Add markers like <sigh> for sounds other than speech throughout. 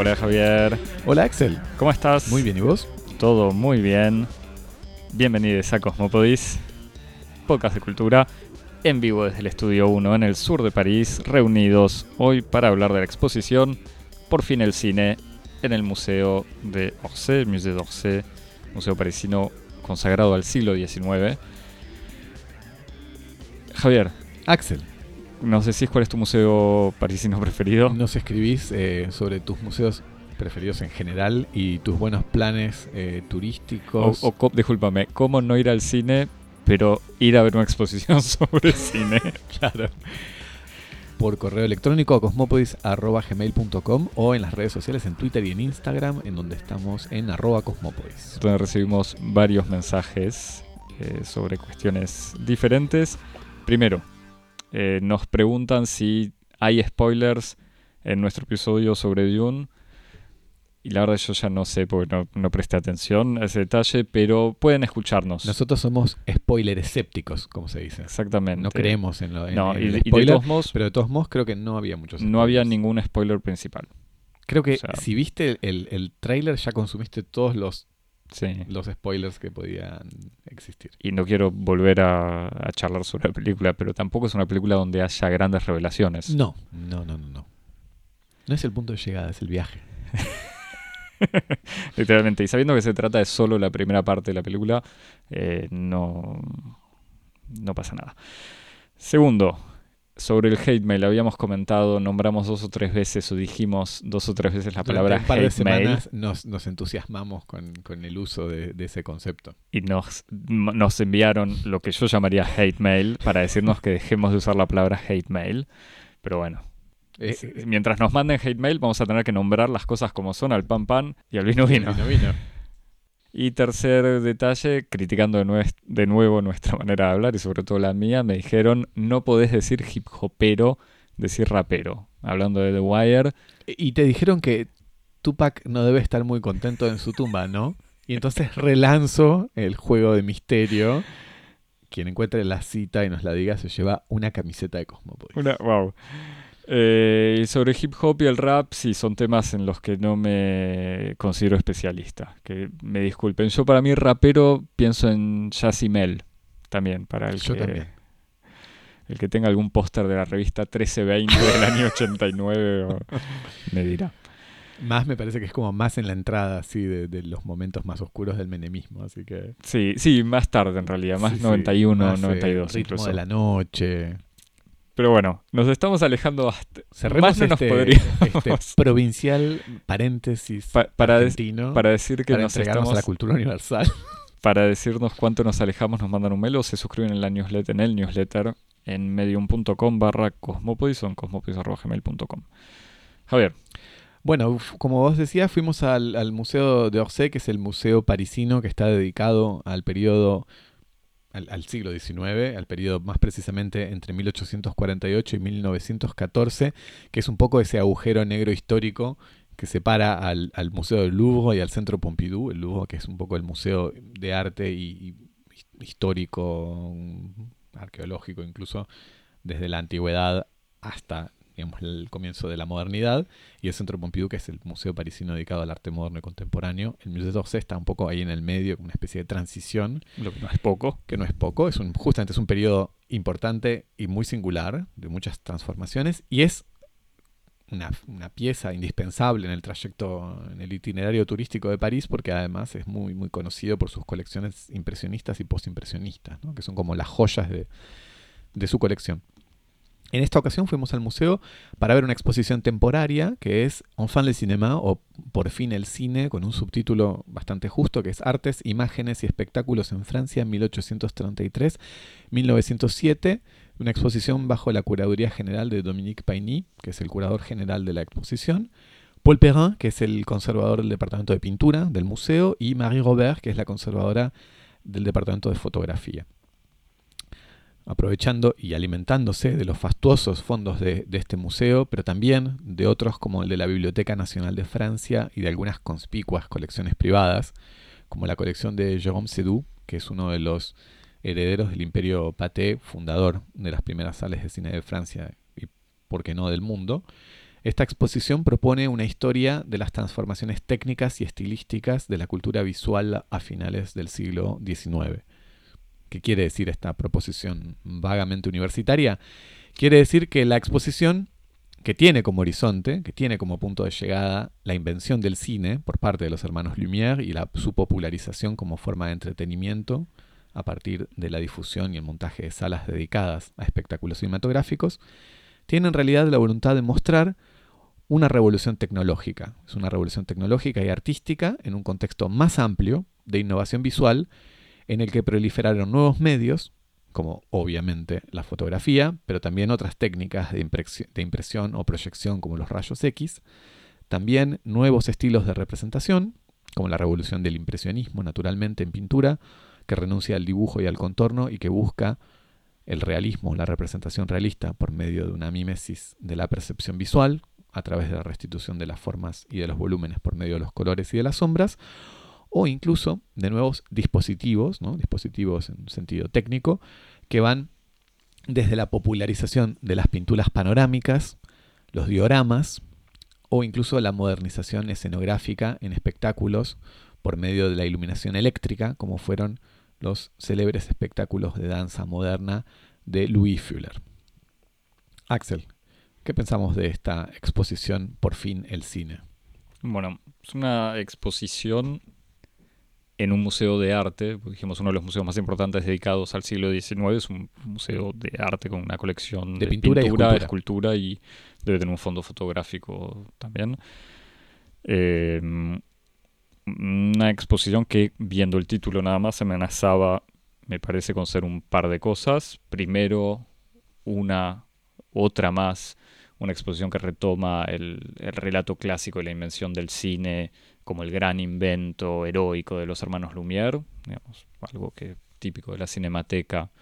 Hola Javier, Hola Axel, ¿cómo estás? muy bien, ¿y vos? Todo muy bien. Bienvenidos a Cosmopodis, podcast de cultura, en vivo desde el Estudio 1 en el sur de París, reunidos hoy para hablar de la exposición Por fin el cine en el Museo de Orsay, Musée d'Orsay, museo parisino consagrado al siglo XIX. Javier, Axel, ¿nos decís cuál es tu museo parisino <laughs> preferido? nos escribís eh, sobre tus museos preferidos en general y tus buenos planes eh, O, turísticos. o co- discúlpame, ¿cómo no ir al cine, pero ir a ver una exposición <laughs> sobre cine? <laughs> claro. Por correo electrónico a cosmopodis.gmail.com o en las redes sociales en Twitter y en Instagram, en donde estamos en arroba cosmopodis. donde recibimos varios mensajes eh, sobre cuestiones diferentes. Primero, eh, nos preguntan si hay spoilers en nuestro episodio sobre Dune. Y la verdad yo ya no sé porque no, no presté atención a ese detalle, pero pueden escucharnos. Nosotros somos spoiler escépticos, como se dice. Exactamente. No creemos en, lo, en- No, en y, el y de todos modos, pero de todos modos creo que no había muchos no había spoilers. ningún spoiler principal. Creo que o sea- si viste el, el tráiler ya consumiste todos los, Sí. los spoilers que podían existir. Y no quiero volver a, a charlar sobre la película, pero tampoco es una película donde haya grandes revelaciones. No, no, no, no, no. No es el punto de llegada, es el viaje. <laughs> Literalmente. Y sabiendo que se trata de solo la primera parte de la película, eh, no, no pasa nada. Segundo, sobre el hate mail, habíamos comentado, nombramos dos o tres veces o dijimos dos o tres veces la palabra un par de hate mail semanas nos, nos entusiasmamos con, con el uso de, de ese concepto. y nos, nos enviaron lo que yo llamaría hate mail para decirnos que dejemos de usar la palabra hate mail. Pero bueno, Eh, eh, mientras nos manden hate mail vamos a tener que nombrar las cosas como son al pan pan y al vino vino. vino, vino. <laughs> Y tercer detalle, criticando de, de nuevo nuestra <laughs> manera de hablar y sobre todo la mía, me dijeron no podés decir hip hopero, decir rapero. Hablando de The Wire, Y te dijeron que Tupac no debe estar muy contento en su tumba, ¿no? Y entonces relanzo el juego de misterio. Quien encuentre la cita y nos la diga se lleva una camiseta de Cosmopolis. una, wow. Eh, y sobre hip hop y el rap, sí, son temas en los que no me considero especialista. Que me disculpen. Yo para mí rapero pienso en Jazzy Mel también, para el Yo que... también. El que tenga algún póster de la revista 1320 del año 89 o- <laughs> me dirá. Más me parece que es como más en la entrada, así, de, de los momentos más oscuros del menemismo. Así que. Sí, sí, más tarde en realidad, más Sí, sí, 91, más, eh, 92 ritmo incluso. de la noche. Pero bueno, nos estamos alejando bast- Cerremos Más no nos este, podríamos. este provincial paréntesis Pa- para, para decir que para nos estamos a la cultura universal. <laughs> para decirnos cuánto nos alejamos, nos mandan un mail o se suscriben en la newsletter, en el newsletter en medium.com barra cosmopodis o en cosmopodis.gmail.com. Javier, Bueno, como vos decías, fuimos al, al Museo de Orsay, que es el museo parisino que está dedicado al periodo, al, al siglo XIX, al periodo más precisamente entre 1848 y 1914, que es un poco ese agujero negro histórico que separa al, al Museo del Louvre y al Centro Pompidou, el Louvre que es un poco el museo de arte y, y his- histórico, arqueológico incluso, desde la antigüedad hasta digamos, el comienzo de la modernidad, y el Centro Pompidou, que es el museo parisino dedicado al arte moderno y contemporáneo. El Museo d'Orsay está un poco ahí en el medio, como una especie de transición, lo que no es poco. que no es poco, es un, justamente es un periodo importante y muy singular, de muchas transformaciones, y es una, una pieza indispensable en el trayecto, en el itinerario turístico de París, porque además es muy, muy conocido por sus colecciones impresionistas y postimpresionistas, ¿no? que son como las joyas de, de su colección. En esta ocasión fuimos al museo para ver una exposición temporaria que es Enfant le cinéma o Por fin el cine, con un subtítulo bastante justo que es Artes, Imágenes y Espectáculos en Francia 1833-1907, una exposición bajo la curaduría general de Dominique Paigny, que es el curador general de la exposición, Paul Perrin, que es el conservador del departamento de pintura del museo, y Marie Robert, que es la conservadora del departamento de fotografía aprovechando y alimentándose de los fastuosos fondos de, este museo, pero también de otros como el de la Biblioteca Nacional de Francia y de algunas conspicuas colecciones privadas, como la colección de Jérôme Sédou, que es uno de los herederos del imperio Pathé, fundador de las primeras sales de cine de Francia y, por qué no, del mundo. Esta exposición propone una historia de las transformaciones técnicas y estilísticas de la cultura visual a finales del siglo XIX. ¿Qué quiere decir esta proposición vagamente universitaria? Quiere decir que la exposición, que tiene como horizonte, que tiene como punto de llegada la invención del cine por parte de los hermanos Lumière y su popularización como forma de entretenimiento a partir de la difusión y el montaje de salas dedicadas a espectáculos cinematográficos, tiene en realidad la voluntad de mostrar una revolución tecnológica. Es una revolución tecnológica y artística en un contexto más amplio de innovación visual en el que proliferaron nuevos medios, como obviamente la fotografía, pero también otras técnicas de, impresión o proyección como los rayos X, también nuevos estilos de representación, como la revolución del impresionismo naturalmente en pintura, que renuncia al dibujo y al contorno y que busca el realismo, la representación realista por medio de una mimesis de la percepción visual, a través de la restitución de las formas y de los volúmenes por medio de los colores y de las sombras, o incluso de nuevos dispositivos, dispositivos en sentido técnico, que van desde la popularización de las pinturas panorámicas, los dioramas, o incluso la modernización escenográfica en espectáculos por medio de la iluminación eléctrica, como fueron los célebres espectáculos de danza moderna de Louis Fuller. Axel, ¿qué pensamos de esta exposición Por fin el cine? Bueno, es una exposición en un museo de arte, dijimos uno de los museos más importantes dedicados al siglo XIX, es un museo de arte con una colección de, pintura, y escultura. y debe tener un fondo fotográfico también. Eh, una exposición que, viendo el título nada más, amenazaba, me parece, con ser un par de cosas. Primero, una, otra más, una exposición que retoma el, el relato clásico de la invención del cine como el gran invento heroico de los hermanos Lumière, digamos, algo que típico de la cinemateca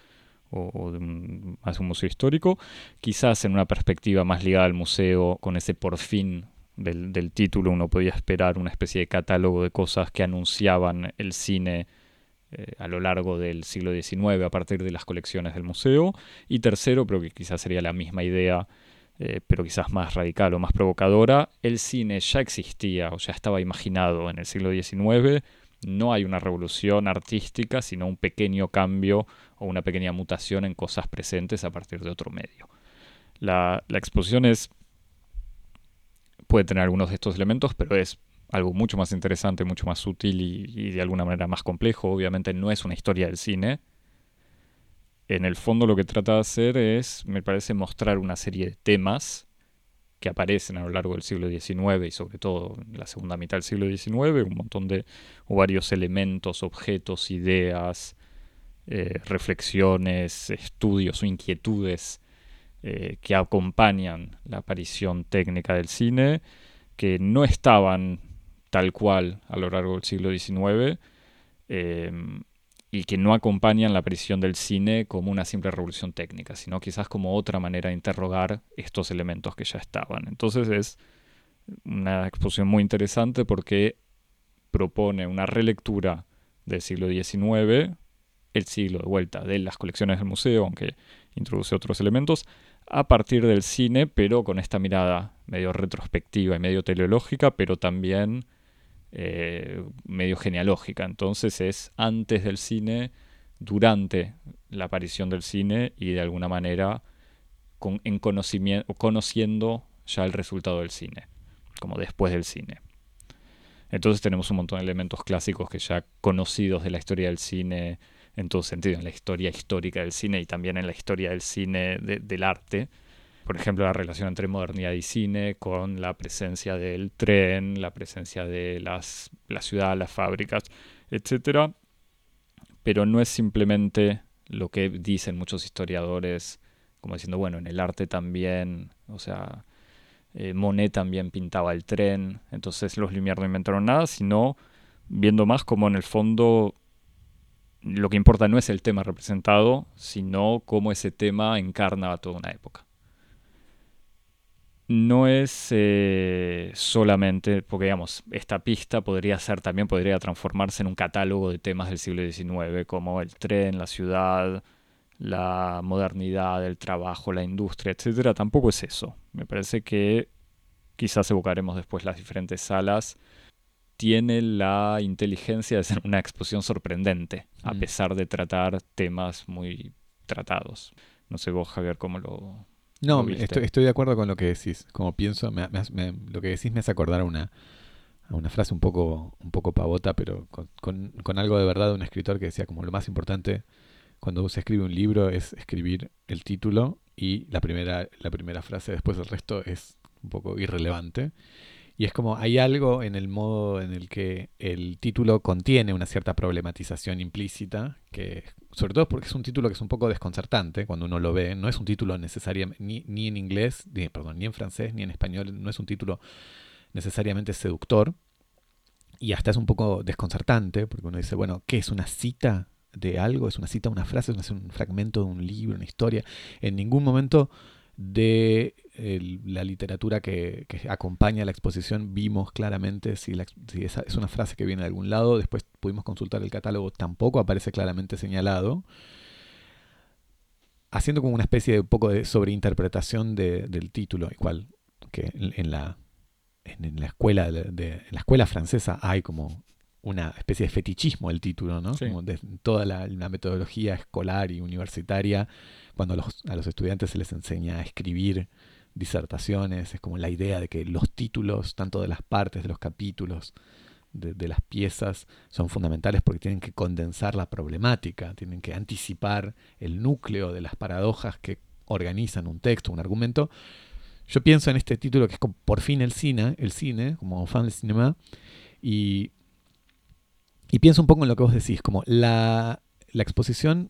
o, de un, más un museo histórico, quizás en una perspectiva más ligada al museo, con ese por fin del, título uno podía esperar una especie de catálogo de cosas que anunciaban el cine eh, a lo largo del siglo XIX a partir de las colecciones del museo. Y tercero, pero que quizás sería la misma idea, eh, pero quizás más radical o más provocadora, el cine ya existía o ya estaba imaginado en el siglo XIX. No hay una revolución artística, sino un pequeño cambio o una pequeña mutación en cosas presentes a partir de otro medio. La, exposición es, puede tener algunos de estos elementos, pero es algo mucho más interesante, mucho más útil y de alguna manera más complejo. Obviamente no es una historia del cine, en el fondo lo que trata de hacer es, me parece, mostrar una serie de temas que aparecen a lo largo del siglo XIX y sobre todo en la segunda mitad del siglo XIX, un montón de varios elementos, objetos, ideas, eh, reflexiones, estudios o inquietudes eh, que acompañan la aparición técnica del cine, que no estaban tal cual a lo largo del siglo XIX, y que no acompañan la aparición del cine como una simple revolución técnica, sino quizás como otra manera de interrogar estos elementos que ya estaban. Entonces es una exposición muy interesante porque propone una relectura del siglo XIX, el siglo de vuelta de las colecciones del museo, aunque introduce otros elementos, a partir del cine, pero con esta mirada medio retrospectiva y medio teleológica, pero también eh, medio genealógica. Entonces es antes del cine, durante la aparición del cine y de alguna manera con, en conocimiento, conociendo ya el resultado del cine, como después del cine. Entonces tenemos un montón de elementos clásicos que ya conocidos de la historia del cine en todo sentido, en la historia histórica del cine y también en la historia del cine del arte, por ejemplo, la relación entre modernidad y cine, con la presencia del tren, la presencia de las, la ciudad, las fábricas, etc. Pero no es simplemente lo que dicen muchos historiadores, como diciendo, bueno, en el arte también, o sea, eh, Monet también pintaba el tren, entonces los Lumière no inventaron nada, sino viendo más como en el fondo lo que importa no es el tema representado, sino cómo ese tema encarna a toda una época no es eh, solamente, porque digamos, esta pista podría ser también, podría transformarse en un catálogo de temas del siglo XIX, como el tren, la ciudad, la modernidad, el trabajo, la industria, etc. Tampoco es eso. Me parece que quizás evocaremos después las diferentes salas, tiene la inteligencia de ser una exposición sorprendente, a Mm. pesar de tratar temas muy tratados. No sé vos, Javier, cómo lo... No, estoy, estoy de acuerdo con lo que decís. Como pienso, me- me- me- lo que decís me hace acordar a una, a una frase un poco, un poco pavota, pero con, con- con algo de verdad de un escritor que decía como lo más importante cuando se escribe un libro es escribir el título y la primera, la primera frase, después el resto es un poco irrelevante. Y es como hay algo en el modo en el que el título contiene una cierta problematización implícita, que sobre todo porque es un título que es un poco desconcertante cuando uno lo ve. No es un título necesariamente, ni, en inglés, ni, perdón, ni en francés, ni en español, no es un título necesariamente seductor. Y hasta es un poco desconcertante, porque uno dice, bueno, ¿qué es una cita de algo? ¿Es una cita, una frase? ¿Es un fragmento de un libro, una historia? En ningún momento de el- la literatura que, que acompaña la exposición vimos claramente si, la ex- si esa es una frase que viene de algún lado. Después pudimos consultar el catálogo, tampoco aparece claramente señalado. Haciendo como una especie de un poco de sobreinterpretación de- del título, igual que en, en la, en, en la escuela de, de- en la escuela francesa hay como una especie de fetichismo del título, ¿no? Sí. Como de toda la, la metodología escolar y universitaria, cuando a los, estudiantes se les enseña a escribir disertaciones, es como la idea de que los títulos, tanto de las partes, de los capítulos, de, de las piezas, son fundamentales porque tienen que condensar la problemática, tienen que anticipar el núcleo de las paradojas que organizan un texto, un argumento. Yo pienso en este título que es por fin el cine, el cine, como fan del cinema, y, y pienso un poco en lo que vos decís, como la, la exposición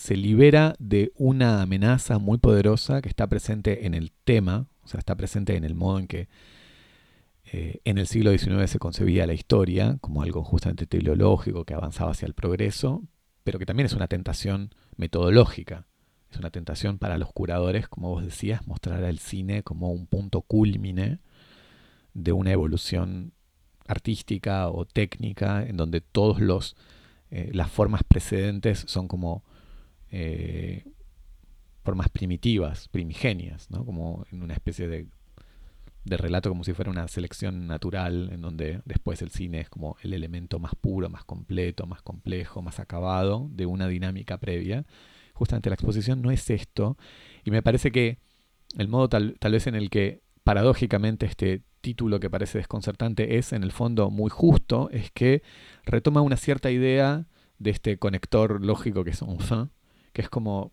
se libera de una amenaza muy poderosa que está presente en el tema, o sea, está presente en el modo en que eh, en el siglo XIX se concebía la historia como algo justamente teleológico que avanzaba hacia el progreso, pero que también es una tentación metodológica. Es una tentación para los curadores, como vos decías, mostrar al cine como un punto culmine de una evolución artística o técnica en donde todos los eh, las formas precedentes son como eh, formas primitivas, primigenias, ¿no? como en una especie de, relato como si fuera una selección natural en donde después el cine es como el elemento más puro, más completo, más complejo, más acabado de una dinámica previa. Justamente la exposición no es esto y me parece que el modo tal, tal vez en el que paradójicamente este título que parece desconcertante es en el fondo muy justo, es que retoma una cierta idea de este conector lógico que es enfin, que es como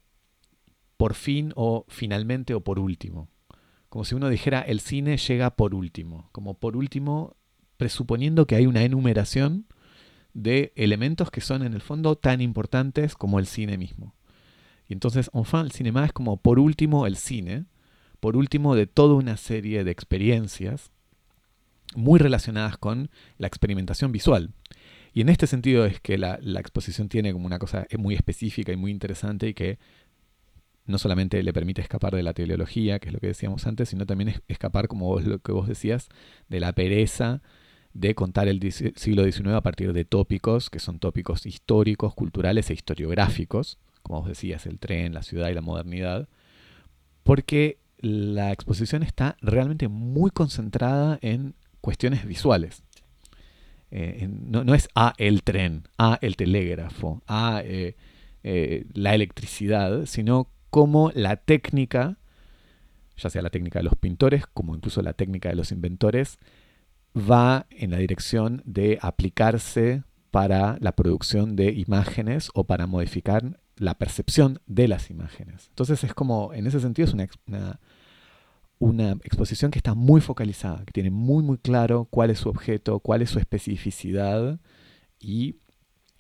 por fin o finalmente o por último. Como si uno dijera el cine llega por último, como por último presuponiendo que hay una enumeración de elementos que son en el fondo tan importantes como el cine mismo. Y entonces, enfin, el cinema es como por último el cine, por último de toda una serie de experiencias muy relacionadas con la experimentación visual. Y en este sentido es que la, exposición tiene como una cosa muy específica y muy interesante y que no solamente le permite escapar de la teleología, que es lo que decíamos antes, sino también es- escapar, como vos, lo que vos decías, de la pereza de contar el siglo XIX a partir de tópicos, que son tópicos históricos, culturales e historiográficos, como vos decías, el tren, la ciudad y la modernidad, porque la exposición está realmente muy concentrada en cuestiones visuales. Eh, no, no es a el tren, a el telégrafo, a eh, eh, la electricidad, sino cómo la técnica, ya sea la técnica de los pintores, como incluso la técnica de los inventores, va en la dirección de aplicarse para la producción de imágenes o para modificar la percepción de las imágenes. Entonces es como, en ese sentido, es una, una exposición que está muy focalizada, que tiene muy, muy claro cuál es su objeto, cuál es su especificidad y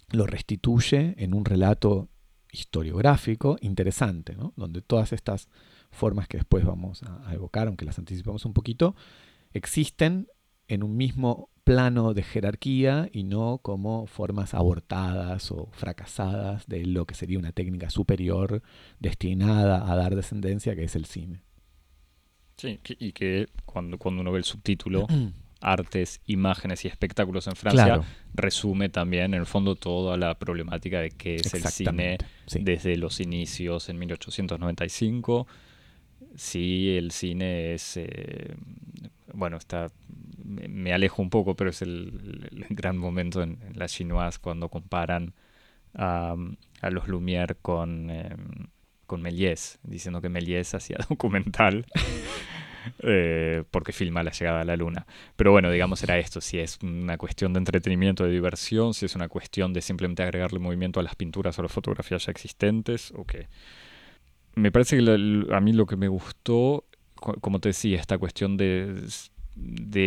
lo restituye en un relato historiográfico interesante, donde todas estas formas que después vamos a evocar, aunque las anticipamos un poquito, existen en un mismo plano de jerarquía y no como formas abortadas o fracasadas de lo que sería una técnica superior destinada a dar descendencia, que es el cine. Sí, y que cuando, cuando uno ve el subtítulo, artes, imágenes y espectáculos en Francia, Claro, resume también en el fondo toda la problemática de qué es el cine sí. desde los inicios en 1895. Si el cine es eh, bueno, está, me, alejo un poco, pero es el, gran momento en, la chinoise cuando comparan a, los Lumière con, em, con Méliès, diciendo que Méliès hacía <laughs> documental. Eh, porque filma la llegada a la luna. Pero bueno, digamos era esto, si es una cuestión de entretenimiento, de diversión, si es una cuestión de simplemente agregarle movimiento a las pinturas o las fotografías ya existentes, o qué. Me parece que a mí lo que me gustó, como te decía, esta cuestión de,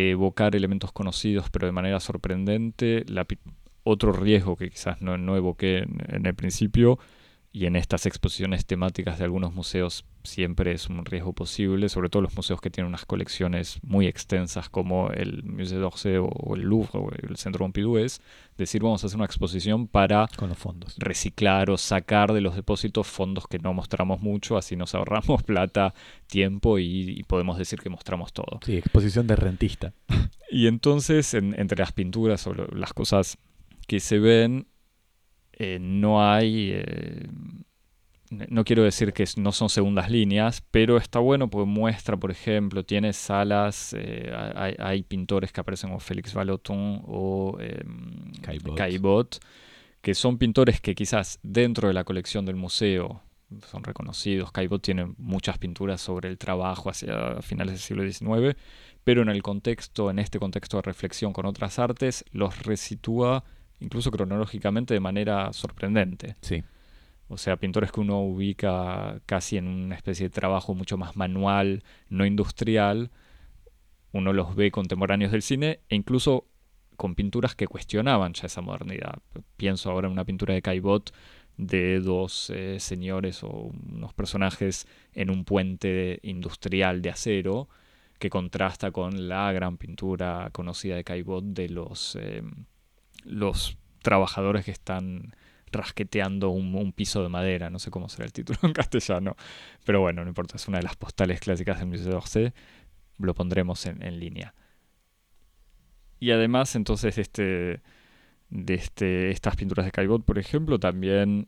evocar elementos conocidos pero de manera sorprendente, otro riesgo que quizás no, no evoqué en el principio, y en estas exposiciones temáticas de algunos museos siempre es un riesgo posible, sobre todo los museos que tienen unas colecciones muy extensas como el Musée d'Orsay o el Louvre o el Centro Pompidou es decir, vamos a hacer una exposición para Con los fondos. reciclar o sacar de los depósitos fondos que no mostramos mucho, así nos ahorramos <laughs> plata, tiempo y, podemos decir que mostramos todo. Sí, exposición de rentista. Y entonces, entre las pinturas o las cosas que se ven, eh, no hay... Eh, no quiero decir que no son segundas líneas, pero está bueno porque muestra, por ejemplo, tiene salas, eh, hay, pintores que aparecen como Félix Vallotton o em, Caillebotte, que son pintores que quizás dentro de la colección del museo son reconocidos. Caillebotte tiene muchas pinturas sobre el trabajo hacia finales del siglo XIX, pero en el contexto, en este contexto de reflexión con otras artes, los resitúa incluso cronológicamente de manera sorprendente. Sí. O sea, pintores que uno ubica casi en una especie de trabajo mucho más manual, no industrial, uno los ve contemporáneos del cine e incluso con pinturas que cuestionaban ya esa modernidad. Pienso ahora en una pintura de Caillebotte de dos eh, señores o unos personajes en un puente industrial de acero que contrasta con la gran pintura conocida de Caillebotte de los eh, los trabajadores que están rasqueteando un, piso de madera, no sé cómo será el título <laughs> en castellano, pero bueno, no importa, es una de las postales clásicas del Museo d'Orsay, lo pondremos en, línea. Y además, entonces, este, de este, estas pinturas de Caillebotte, por ejemplo, también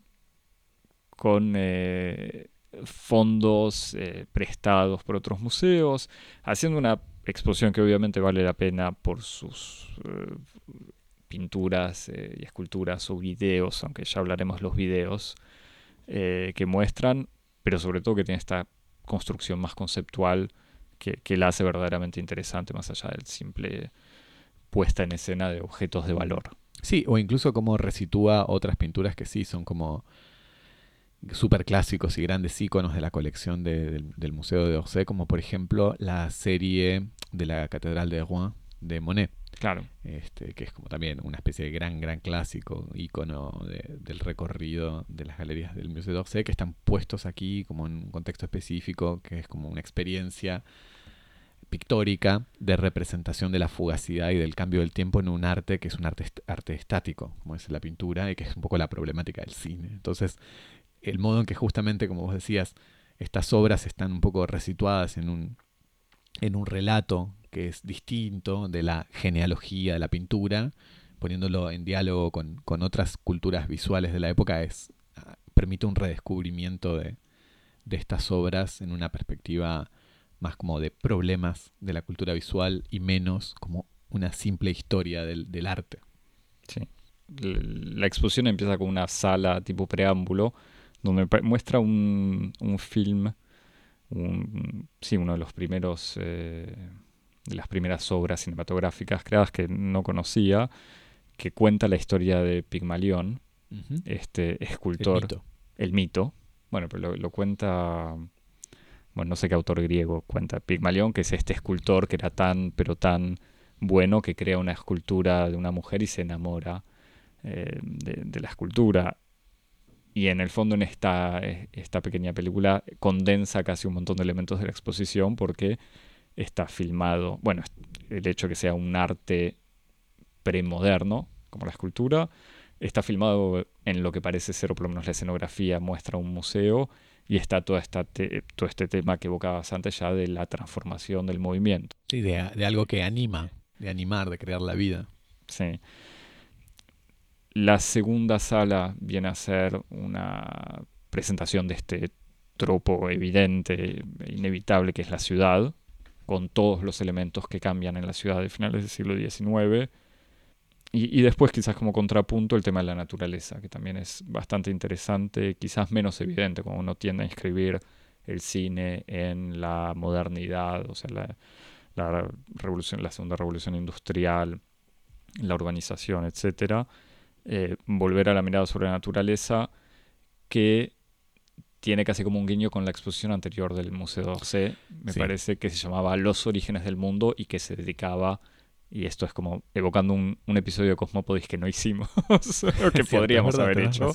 con eh, fondos eh, prestados por otros museos, haciendo una exposición que obviamente vale la pena por sus eh, pinturas eh, y esculturas o videos, aunque ya hablaremos los videos, eh, que muestran, pero sobre todo que tiene esta construcción más conceptual que, la hace verdaderamente interesante, más allá del simple puesta en escena de objetos de valor. Sí, o incluso como resitúa otras pinturas que sí son como súper clásicos y grandes íconos de la colección del, Museo de Orsay, como por ejemplo la serie de la Catedral de Rouen de Monet. Claro. Este, que es como también una especie de gran, gran clásico, ícono del recorrido de las galerías del Museo d'Orsay, que están puestos aquí como en un contexto específico, que es como una experiencia pictórica de representación de la fugacidad y del cambio del tiempo en un arte que es un arte, arte estático, como es la pintura, y que es un poco la problemática del cine. Entonces, el modo en que justamente, como vos decías, estas obras están un poco resituadas en un, en un relato que es distinto de la genealogía de la pintura, poniéndolo en diálogo con, otras culturas visuales de la época, es, ah, permite un redescubrimiento de, estas obras en una perspectiva más como de problemas de la cultura visual y menos como una simple historia del, arte. Sí. La exposición empieza con una sala tipo preámbulo, donde muestra un, un film, un, sí, uno de los primeros eh, de las primeras obras cinematográficas creadas que no conocía, que cuenta la historia de Pigmalión, este escultor. El mito. Bueno, pero lo, cuenta. Bueno, no sé qué autor griego cuenta. Pigmalión, que es este escultor que era tan, pero tan bueno que crea una escultura de una mujer y se enamora eh, de, la escultura. Y en el fondo en esta, esta pequeña película condensa casi un montón de elementos de la exposición porque está filmado, bueno, el hecho de que sea un arte premoderno, como la escultura, está filmado en lo que parece ser, o por lo menos la escenografía muestra un museo, y está todo, esta todo este tema que evocabas antes ya de la transformación del movimiento. Sí, de, algo que anima, de animar, de crear la vida. Sí. La segunda sala viene a ser una presentación de este tropo evidente e inevitable que es la ciudad, con todos los elementos que cambian en la ciudad de finales del siglo XIX. Y, después quizás como contrapunto el tema de la naturaleza, que también es bastante interesante, quizás menos evidente, como uno tiende a inscribir el cine en la modernidad, o sea, la, revolución, la segunda revolución industrial, la urbanización, etc. Eh, volver a la mirada sobre la naturaleza que tiene casi como un guiño con la exposición anterior del Museo d'Orsay, me parece que se llamaba Los orígenes del mundo y que se dedicaba, y esto es como evocando un, episodio de Cosmópodis que no hicimos, <laughs> o que podríamos haber hecho.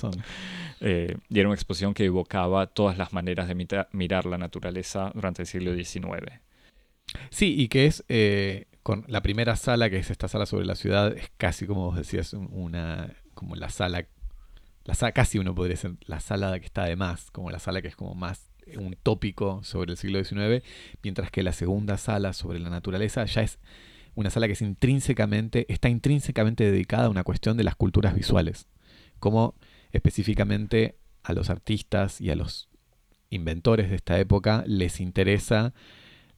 Eh, y era una exposición que evocaba todas las maneras de mirar la naturaleza durante el siglo XIX. Sí, y que es eh, con la primera sala, que es esta sala sobre la ciudad, es casi como vos decías, una como la sala, la sala, casi uno podría decir la sala que está de más, como la sala que es como más un tópico sobre el siglo XIX, mientras que la segunda sala sobre la naturaleza ya es una sala que es intrínsecamente, está intrínsecamente dedicada a una cuestión de las culturas visuales, como específicamente a los artistas y a los inventores de esta época les interesa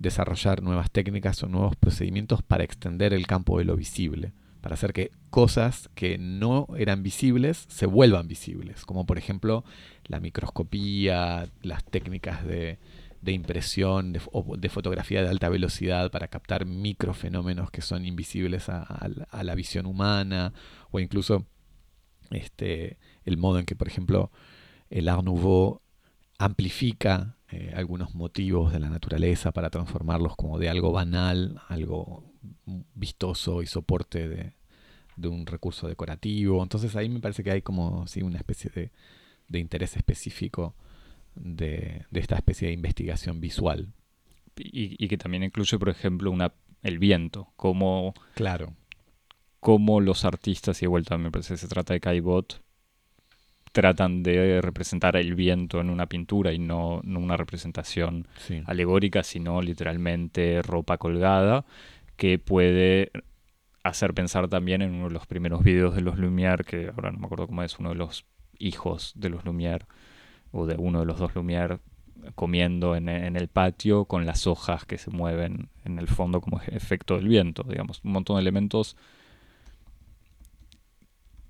desarrollar nuevas técnicas o nuevos procedimientos para extender el campo de lo visible, para hacer que cosas que no eran visibles se vuelvan visibles, como por ejemplo la microscopía, las técnicas de, impresión de, o de fotografía de alta velocidad para captar microfenómenos que son invisibles a, la visión humana, o incluso este, el modo en que, por ejemplo, el Art Nouveau amplifica eh, algunos motivos de la naturaleza para transformarlos como de algo banal, algo vistoso y soporte de, un recurso decorativo. Entonces ahí me parece que hay como sí, una especie de, interés específico de, esta especie de investigación visual. Y, que también incluye, por ejemplo, una, el viento, como... Claro. Como los artistas, y de vuelta me parece que se trata de Caibot, tratan de representar el viento en una pintura y no, una representación alegórica, sino literalmente ropa colgada, que puede hacer pensar también en uno de los primeros videos de los Lumière, que ahora no me acuerdo cómo es, uno de los hijos de los Lumière, o de uno de los dos Lumière, comiendo en, en, el patio con las hojas que se mueven en el fondo como efecto del viento, digamos, un montón de elementos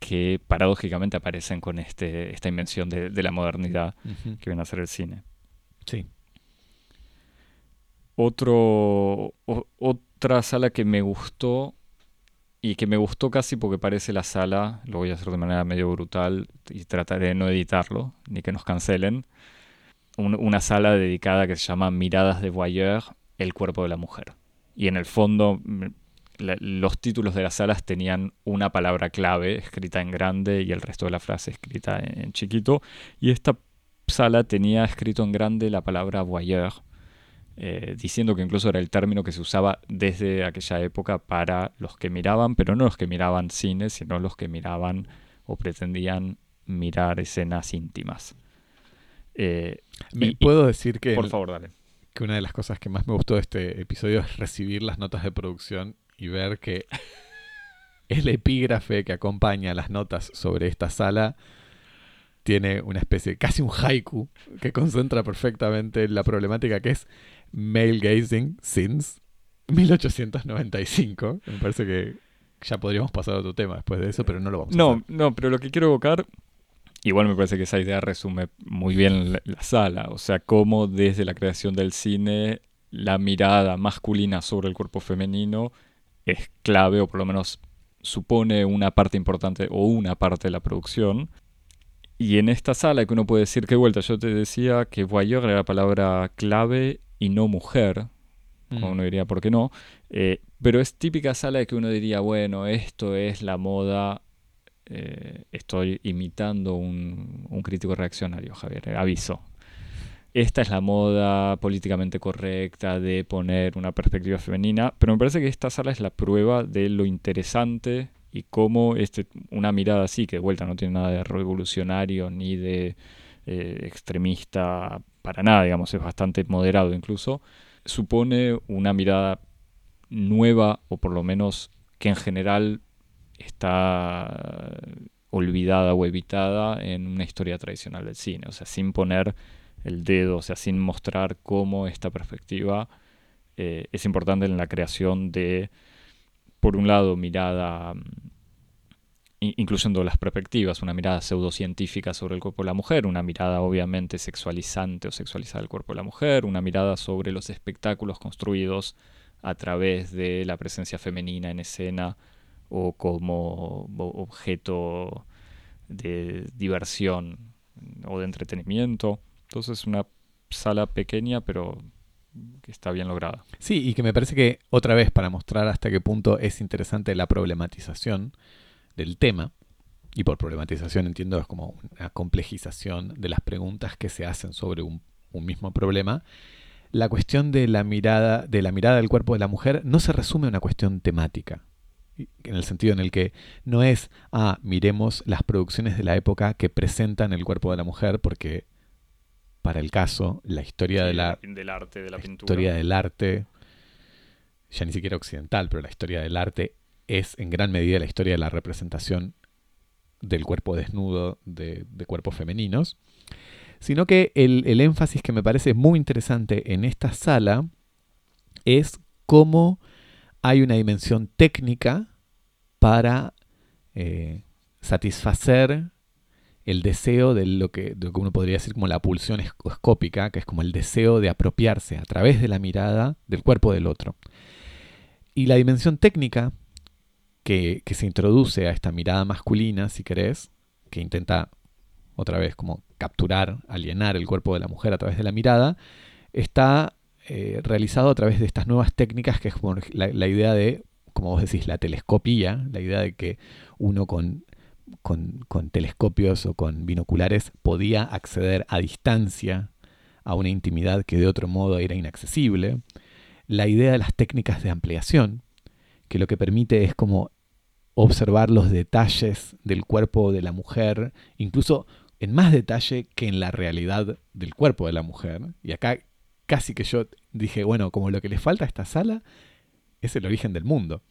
que paradójicamente aparecen con este, esta invención de, la modernidad que viene a ser el cine. Sí. Otro, otra sala que me gustó y que me gustó casi porque parece la sala, lo voy a hacer de manera medio brutal y trataré de no editarlo, ni que nos cancelen, una sala dedicada que se llama Miradas de Voyeur, el cuerpo de la mujer. Y en el fondo los títulos de las salas tenían una palabra clave escrita en grande y el resto de la frase escrita en, chiquito. Y esta sala tenía escrito en grande la palabra voyeur, eh, diciendo que incluso era el término que se usaba desde aquella época para los que miraban, pero no los que miraban cine, sino los que miraban o pretendían mirar escenas íntimas. Eh, me puedo decir que... Por favor, dale. Que una de las cosas que más me gustó de este episodio es recibir las notas de producción y ver que el epígrafe que acompaña las notas sobre esta sala tiene una especie, casi un haiku, que concentra perfectamente la problemática que es male gazing since 1895. Me parece que ya podríamos pasar a otro tema después de eso, pero no lo vamos no, a hacer. No, pero lo que quiero evocar, igual me parece que esa idea resume muy bien la, la sala. O sea, cómo desde la creación del cine la mirada masculina sobre el cuerpo femenino es clave o por lo menos supone una parte importante o una parte de la producción. Y en esta sala que uno puede decir que vuelta, yo te decía que voyeur era la palabra clave y no mujer, como mm. uno diría, ¿por qué no? Eh, pero es típica sala de que uno diría, bueno, esto es la moda, eh, estoy imitando un, un crítico reaccionario, Javier, aviso, esta es la moda políticamente correcta de poner una perspectiva femenina, pero me parece que esta sala es la prueba de lo interesante y cómo este, una mirada así, que de vuelta no tiene nada de revolucionario ni de eh, extremista para nada, digamos, es bastante moderado incluso, supone una mirada nueva o por lo menos que en general está olvidada o evitada en una historia tradicional del cine, o sea, sin poner el dedo, o sea, sin mostrar cómo esta perspectiva eh, es importante en la creación de, por un lado, mirada, mm, incluyendo las perspectivas, una mirada pseudocientífica sobre el cuerpo de la mujer, una mirada obviamente sexualizante o sexualizada del cuerpo de la mujer, una mirada sobre los espectáculos construidos a través de la presencia femenina en escena o como objeto de diversión o de entretenimiento. Entonces una sala pequeña pero que está bien lograda. Sí, y que me parece que otra vez para mostrar hasta qué punto es interesante la problematización del tema, y por problematización entiendo es como una complejización de las preguntas que se hacen sobre un, un mismo problema, la cuestión de la mirada, de la mirada del cuerpo de la mujer no se resume a una cuestión temática en el sentido en el que no es, ah, miremos las producciones de la época que presentan el cuerpo de la mujer, porque para el caso, la historia de la, del arte, de la, historia del arte, ya ni siquiera occidental, pero la historia del arte es en gran medida la historia de la representación del cuerpo desnudo de, cuerpos femeninos, sino que el, el énfasis que me parece muy interesante en esta sala es cómo hay una dimensión técnica para eh, satisfacer el deseo de lo, que, de uno podría decir como la pulsión escópica, que es como el deseo de apropiarse a través de la mirada del cuerpo del otro. Y la dimensión técnica que, que se introduce a esta mirada masculina, si querés, que intenta otra vez como capturar, alienar el cuerpo de la mujer a través de la mirada, está eh, realizado a través de estas nuevas técnicas, que es como la, idea de, como vos decís, la telescopía, la idea de que uno con, con, telescopios o con binoculares podía acceder a distancia a una intimidad que de otro modo era inaccesible. La idea de las técnicas de ampliación, que lo que permite es como observar los detalles del cuerpo de la mujer, incluso en más detalle que en la realidad del cuerpo de la mujer. Y acá casi que yo dije, bueno, como lo que le falta a esta sala es el origen del mundo.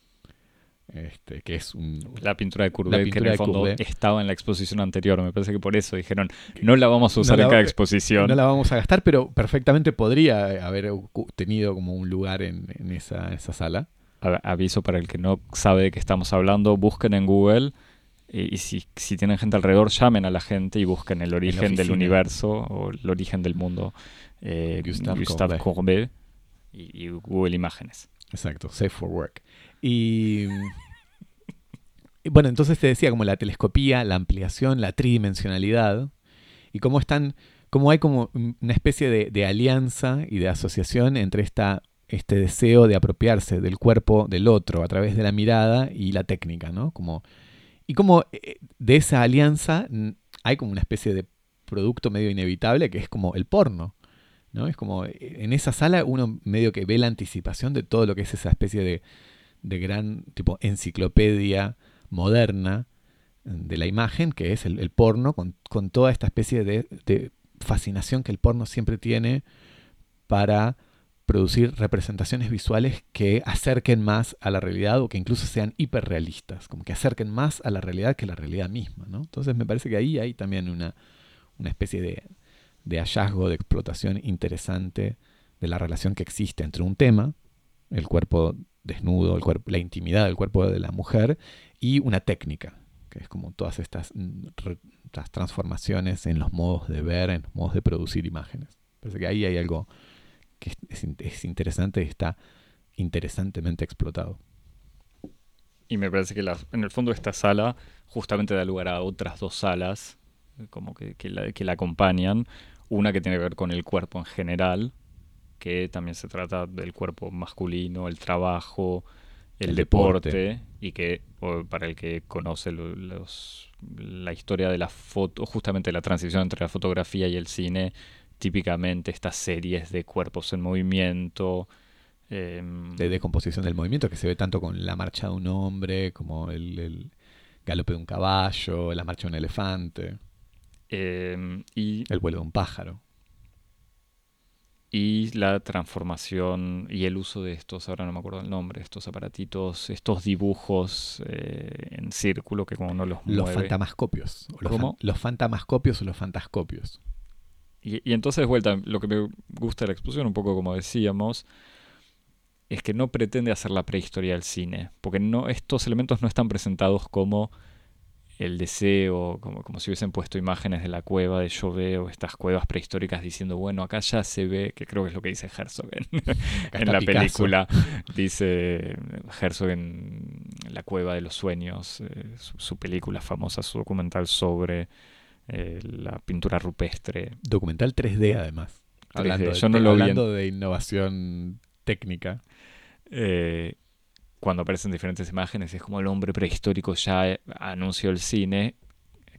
Este, que es la pintura de Courbet, que en el fondo estaba en la exposición anterior. Me parece que por eso dijeron, no la vamos a usar en cada exposición. No la vamos a gastar, pero perfectamente podría haber tenido como un lugar en, esa, sala. Aviso para el que no sabe de qué estamos hablando, busquen en Google y, si, si, tienen gente alrededor, llamen a la gente y busquen el origen del universo o el origen del mundo eh, Gustave, Courbet, y, Google Imágenes. Exacto, Safe for Work. Y, bueno, entonces te decía como la telescopía, la ampliación, la tridimensionalidad y cómo están, cómo hay como una especie de, alianza y de asociación entre esta, este deseo de apropiarse del cuerpo del otro a través de la mirada y la técnica, ¿no? Como, y como eh, de esa alianza hay como una especie de producto medio inevitable que es como el porno. ¿no? Es como, eh, en esa sala uno medio que ve la anticipación de todo lo que es esa especie de, de gran tipo enciclopedia moderna eh, de la imagen, que es el, porno, con, con, toda esta especie de, de, fascinación que el porno siempre tiene para producir representaciones visuales que acerquen más a la realidad o que incluso sean hiperrealistas, como que acerquen más a la realidad que la realidad misma. ¿no? Entonces me parece que ahí hay también una, una especie de, de hallazgo, de explotación interesante de la relación que existe entre un tema, el cuerpo desnudo, la intimidad del cuerpo de la mujer, y una técnica, que es como todas estas, mm, transformaciones en los modos de ver, en los modos de producir imágenes. Parece que ahí hay algo que es, interesante y está interesantemente explotado. Y me parece que en el fondo esta sala justamente da lugar a otras dos salas como que, la, que la acompañan. Una que tiene que ver con el cuerpo en general, que también se trata del cuerpo masculino, el trabajo, el, deporte, y que para el que conoce los, la historia de la foto, justamente la transición entre la fotografía y el cine, típicamente estas series de cuerpos en movimiento. Em, de decomposición del movimiento que se ve tanto con la marcha de un hombre como el, el galope de un caballo, la marcha de un elefante. Em, y, el vuelo de un pájaro. Y la transformación y el uso de estos, ahora no me acuerdo el nombre, estos aparatitos, estos dibujos eh, en círculo que como no los mueve. Los fantamascopios. los, los fantamascopios o los fantascopios. Y, y, entonces, vuelta, lo que me gusta de la exposición, un poco como decíamos, es que no pretende hacer la prehistoria del cine, porque no, estos elementos no están presentados como el deseo, como, como si hubiesen puesto imágenes de la cueva de yo veo estas cuevas prehistóricas diciendo, bueno, acá ya se ve, que creo que es lo que dice Herzog <laughs> en, la película, <laughs> dice Herzog en La cueva de los sueños, eh, su, película famosa, su documental sobre eh, la pintura rupestre. Documental 3D además. hablando, yo no lo hablando de innovación técnica. Eh, cuando aparecen diferentes imágenes, es como el hombre prehistórico ya eh, anunció el cine.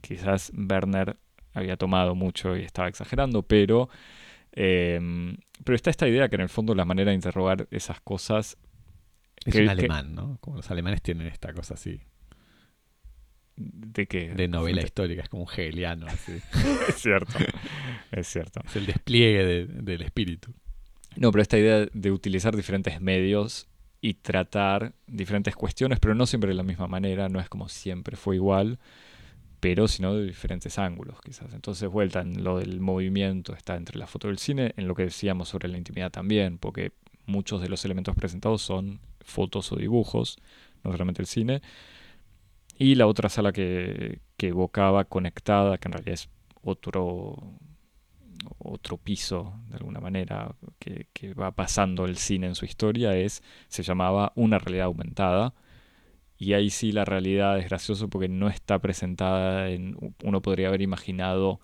Quizás Werner había tomado mucho y estaba exagerando, pero, em, pero está esta idea que en el fondo la manera de interrogar esas cosas... Es un alemán, ¿no? Como los alemanes tienen esta cosa así. ¿De qué? De novela histórica, es como un hegeliano. Así. <laughs> es cierto, es cierto. Es el despliegue del espíritu. No, pero esta idea de utilizar diferentes medios y tratar diferentes cuestiones, pero no siempre de la misma manera, no es como siempre fue igual, pero sino de diferentes ángulos quizás. Entonces, vuelta en lo del movimiento está entre la foto y el cine, en lo que decíamos sobre la intimidad también, porque muchos de los elementos presentados son fotos o dibujos, no solamente el cine. Y la otra sala que, que evocaba conectada, que en realidad es otro otro piso, de alguna manera, que, va pasando el cine en su historia, es, se llamaba Una realidad aumentada. Y ahí sí la realidad es gracioso porque no está presentada en... Uno podría haber imaginado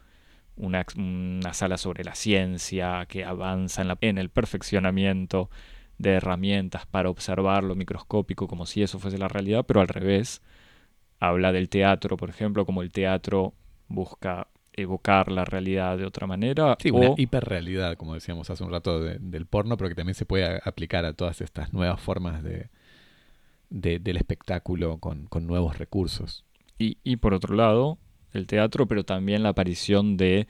una, sala sobre la ciencia que avanza en, en el perfeccionamiento de herramientas para observar lo microscópico como si eso fuese la realidad, pero al revés. Habla del teatro, por ejemplo, como el teatro busca evocar la realidad de otra manera. Sí, una hiperrealidad, como decíamos hace un rato del porno, pero que también se puede aplicar a todas estas nuevas formas de, del espectáculo con, nuevos recursos. Y, y, por otro lado, el teatro, pero también la aparición de,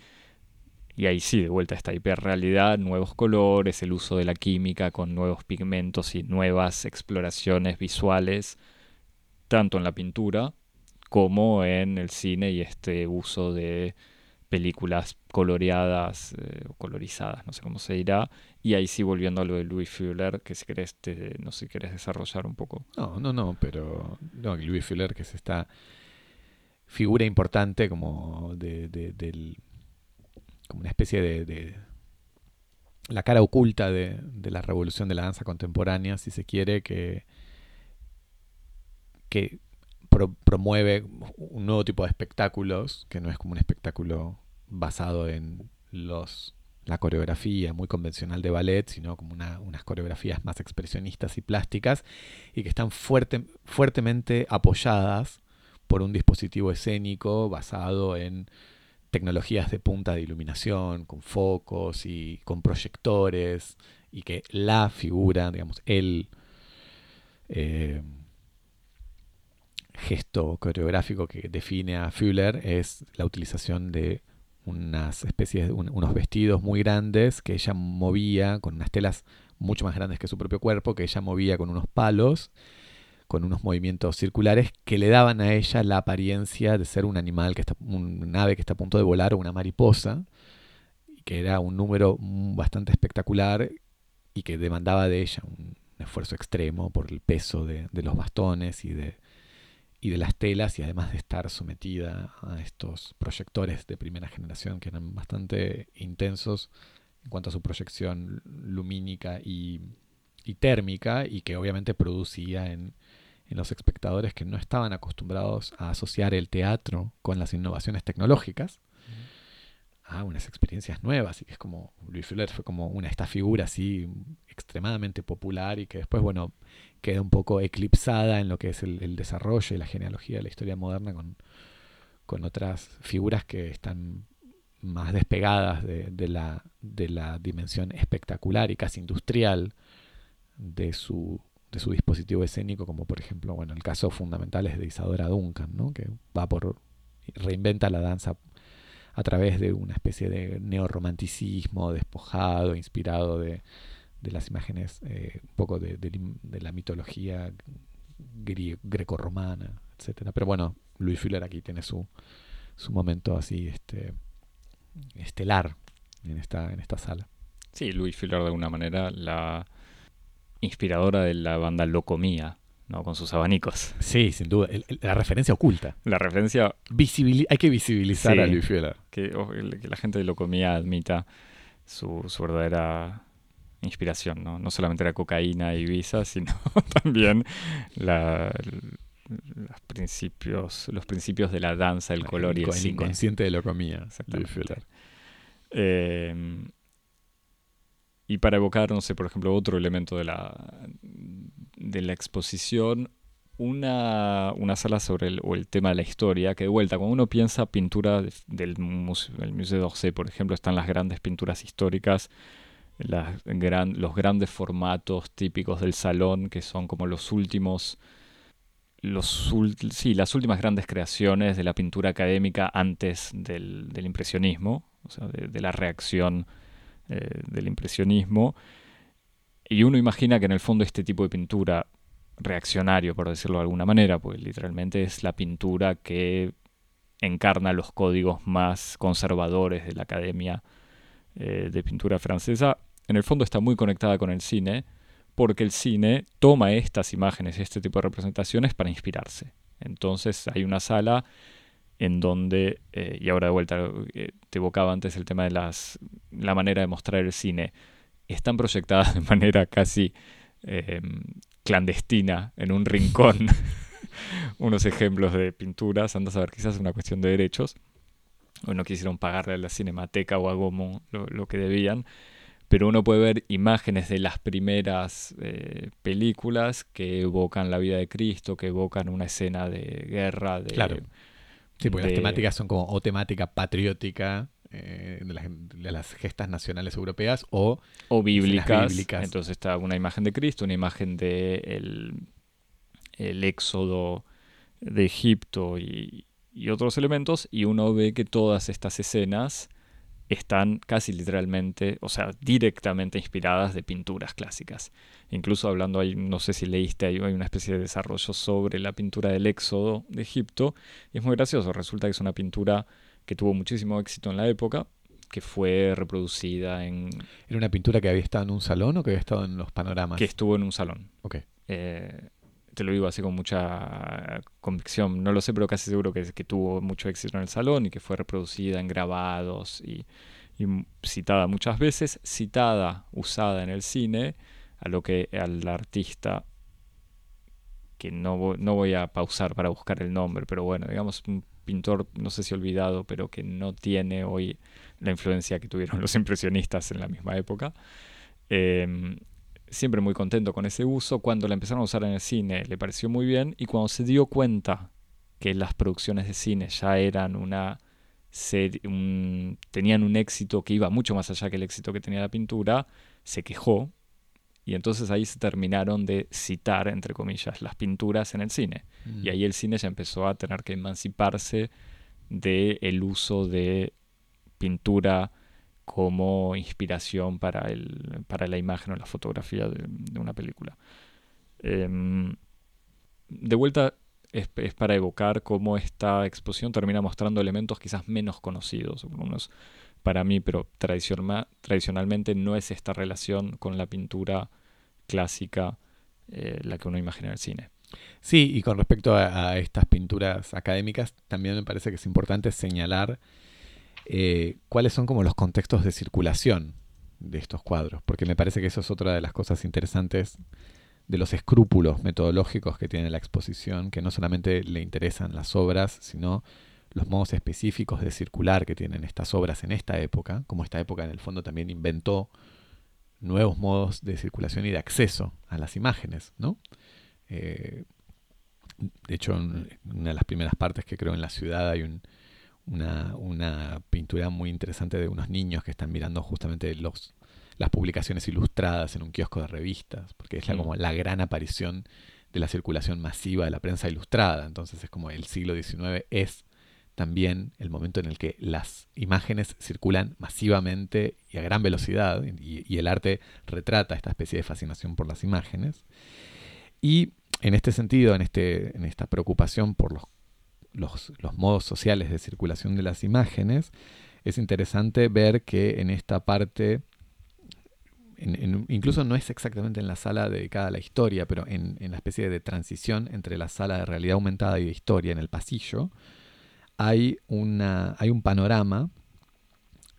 y ahí sí, de vuelta esta hiperrealidad, nuevos colores, el uso de la química con nuevos pigmentos y nuevas exploraciones visuales, tanto en la pintura como en el cine y este uso de películas coloreadas eh, o colorizadas, no sé cómo se dirá. Y ahí sí volviendo a lo de Louis Fuller, que si querés, no sé si querés desarrollar un poco. No, no, no, pero no, Louis Fuller, que es esta figura importante como de, del, como una especie de, de la cara oculta de, de, la revolución de la danza contemporánea, si se quiere, que, que promueve un nuevo tipo de espectáculos, que no es como un espectáculo basado en los la coreografía muy convencional de ballet, sino como unas coreografías más expresionistas y plásticas, y que están fuerte, fuertemente apoyadas por un dispositivo escénico basado en tecnologías de punta de iluminación, con focos y con proyectores, y que la figura, digamos, el, eh, gesto coreográfico que define a Fuller es la utilización de unas especies, de unos vestidos muy grandes que ella movía con unas telas mucho más grandes que su propio cuerpo, que ella movía con unos palos, con unos movimientos circulares que le daban a ella la apariencia de ser un animal, que está, un ave que está a punto de volar o una mariposa, que era un número bastante espectacular y que demandaba de ella un esfuerzo extremo por el peso de los bastones y de, y de las telas y además de estar sometida a estos proyectores de primera generación que eran bastante intensos en cuanto a su proyección lumínica y, térmica y que obviamente producía en, los espectadores que no estaban acostumbrados a asociar el teatro con las innovaciones tecnológicas a unas experiencias nuevas y que es como Louis Fuller fue como una esta figura así extremadamente popular y que después bueno queda un poco eclipsada en lo que es el, desarrollo y la genealogía de la historia moderna con, con otras figuras que están más despegadas de, la, de la dimensión espectacular y casi industrial de su, de su dispositivo escénico, como por ejemplo, bueno, el caso fundamental es de Isadora Duncan, ¿no? que va por reinventa la danza a través de una especie de neorromanticismo despojado, inspirado de, de las imágenes, eh, un poco de, la mitología greco-romana, etcétera. Pero bueno, Louis Fuller aquí tiene su, su momento así este estelar en esta, en esta sala. Sí, Louis Fuller de alguna manera la inspiradora de la banda Locomía, ¿no? Con sus abanicos. Sí, sin duda. El- el- la referencia oculta. La referencia Visibili- hay que visibilizar Sí. a Luis Fiola. que, o- el- que la gente de Locomía admita su, su verdadera inspiración, ¿no? No solamente la cocaína y Ibiza, sino <laughs> también la- los, principios, los principios de la danza, el color y el, el inconsciente de lo comía. Exactamente. Eh, y para evocar, no sé, por ejemplo, otro elemento de la, de la exposición, una, una sala sobre el, o el tema de la historia, que de vuelta, cuando uno piensa pintura de- del museo, el Museo d'Orsay, por ejemplo, están las grandes pinturas históricas, las gran- los grandes formatos típicos del salón, que son como los últimos, los sí, las últimas grandes creaciones de la pintura académica antes del, del impresionismo, o sea, de, de la reacción eh, del impresionismo. Y uno imagina que en el fondo este tipo de pintura reaccionario, por decirlo de alguna manera, pues literalmente es la pintura que encarna los códigos más conservadores de la Academia eh, de Pintura Francesa, en el fondo está muy conectada con el cine, porque el cine toma estas imágenes este tipo de representaciones para inspirarse. Entonces hay una sala en donde, eh, y ahora de vuelta, eh, te evocaba antes el tema de las, la manera de mostrar el cine, están proyectadas de manera casi eh, clandestina en un rincón <laughs> unos ejemplos de pinturas, andas a ver, quizás es una cuestión de derechos, o no quisieron pagarle a la Cinemateca o a Gomo lo, lo que debían, pero uno puede ver imágenes de las primeras eh, películas que evocan la vida de Cristo, que evocan una escena de guerra, de, Claro. Sí, porque de- las temáticas son como o temática patriótica eh, de, las, de las gestas nacionales europeas o o bíblicas. bíblicas. Entonces está una imagen de Cristo, una imagen de el, el éxodo de Egipto y, y otros elementos, y uno ve que todas estas escenas están casi literalmente, o sea, directamente inspiradas de pinturas clásicas. Incluso hablando ahí, no sé si leíste, hay, hay una especie de desarrollo sobre la pintura del éxodo de Egipto, y es muy gracioso, resulta que es una pintura que tuvo muchísimo éxito en la época, que fue reproducida en, era una pintura que había estado en un salón o que había estado en los panoramas. que estuvo en un salón. Ok. Eh, te lo digo así con mucha convicción, no lo sé, pero casi seguro que, que tuvo mucho éxito en el salón y que fue reproducida en grabados y, citada muchas veces, citada, usada en el cine, a lo que al artista, que no, no voy a pausar para buscar el nombre, pero bueno, digamos un pintor, no sé si olvidado, pero que no tiene hoy la influencia que tuvieron <laughs> los impresionistas en la misma época. Em, siempre muy contento con ese uso. Cuando la empezaron a usar en el cine le pareció muy bien y cuando se dio cuenta que las producciones de cine ya eran una serie, tenían un éxito que iba mucho más allá que el éxito que tenía la pintura, se quejó y entonces ahí se terminaron de citar, entre comillas, las pinturas en el cine. Mm. Y ahí el cine ya empezó a tener que emanciparse del uso de pintura como inspiración para, el, para la imagen o la fotografía de, de una película. Em, de vuelta, es, es para evocar cómo esta exposición termina mostrando elementos quizás menos conocidos, menos para mí, pero tradicional- tradicionalmente no es esta relación con la pintura clásica eh, la que uno imagina en el cine. Sí, y con respecto a, a estas pinturas académicas, también me parece que es importante señalar eh, cuáles son como los contextos de circulación de estos cuadros, porque me parece que eso es otra de las cosas interesantes de los escrúpulos metodológicos que tiene la exposición, que no solamente le interesan las obras, sino los modos específicos de circular que tienen estas obras en esta época, como esta época en el fondo también inventó nuevos modos de circulación y de acceso a las imágenes, ¿no? Eh, de hecho, en una de las primeras partes que creo en la ciudad hay un- una, una pintura muy interesante de unos niños que están mirando justamente los, las publicaciones ilustradas en un kiosco de revistas, porque es la, Mm. como la gran aparición de la circulación masiva de la prensa ilustrada. Entonces es como el siglo XIX es también el momento en el que las imágenes circulan masivamente y a gran velocidad, y, el arte retrata esta especie de fascinación por las imágenes. Y en este sentido, en, este, en esta preocupación por los, los, los modos sociales de circulación de las imágenes, es interesante ver que en esta parte incluso no es exactamente en la sala dedicada a la historia, pero en, la especie de transición entre la sala de realidad aumentada y de historia, en el pasillo, hay, una, hay un panorama,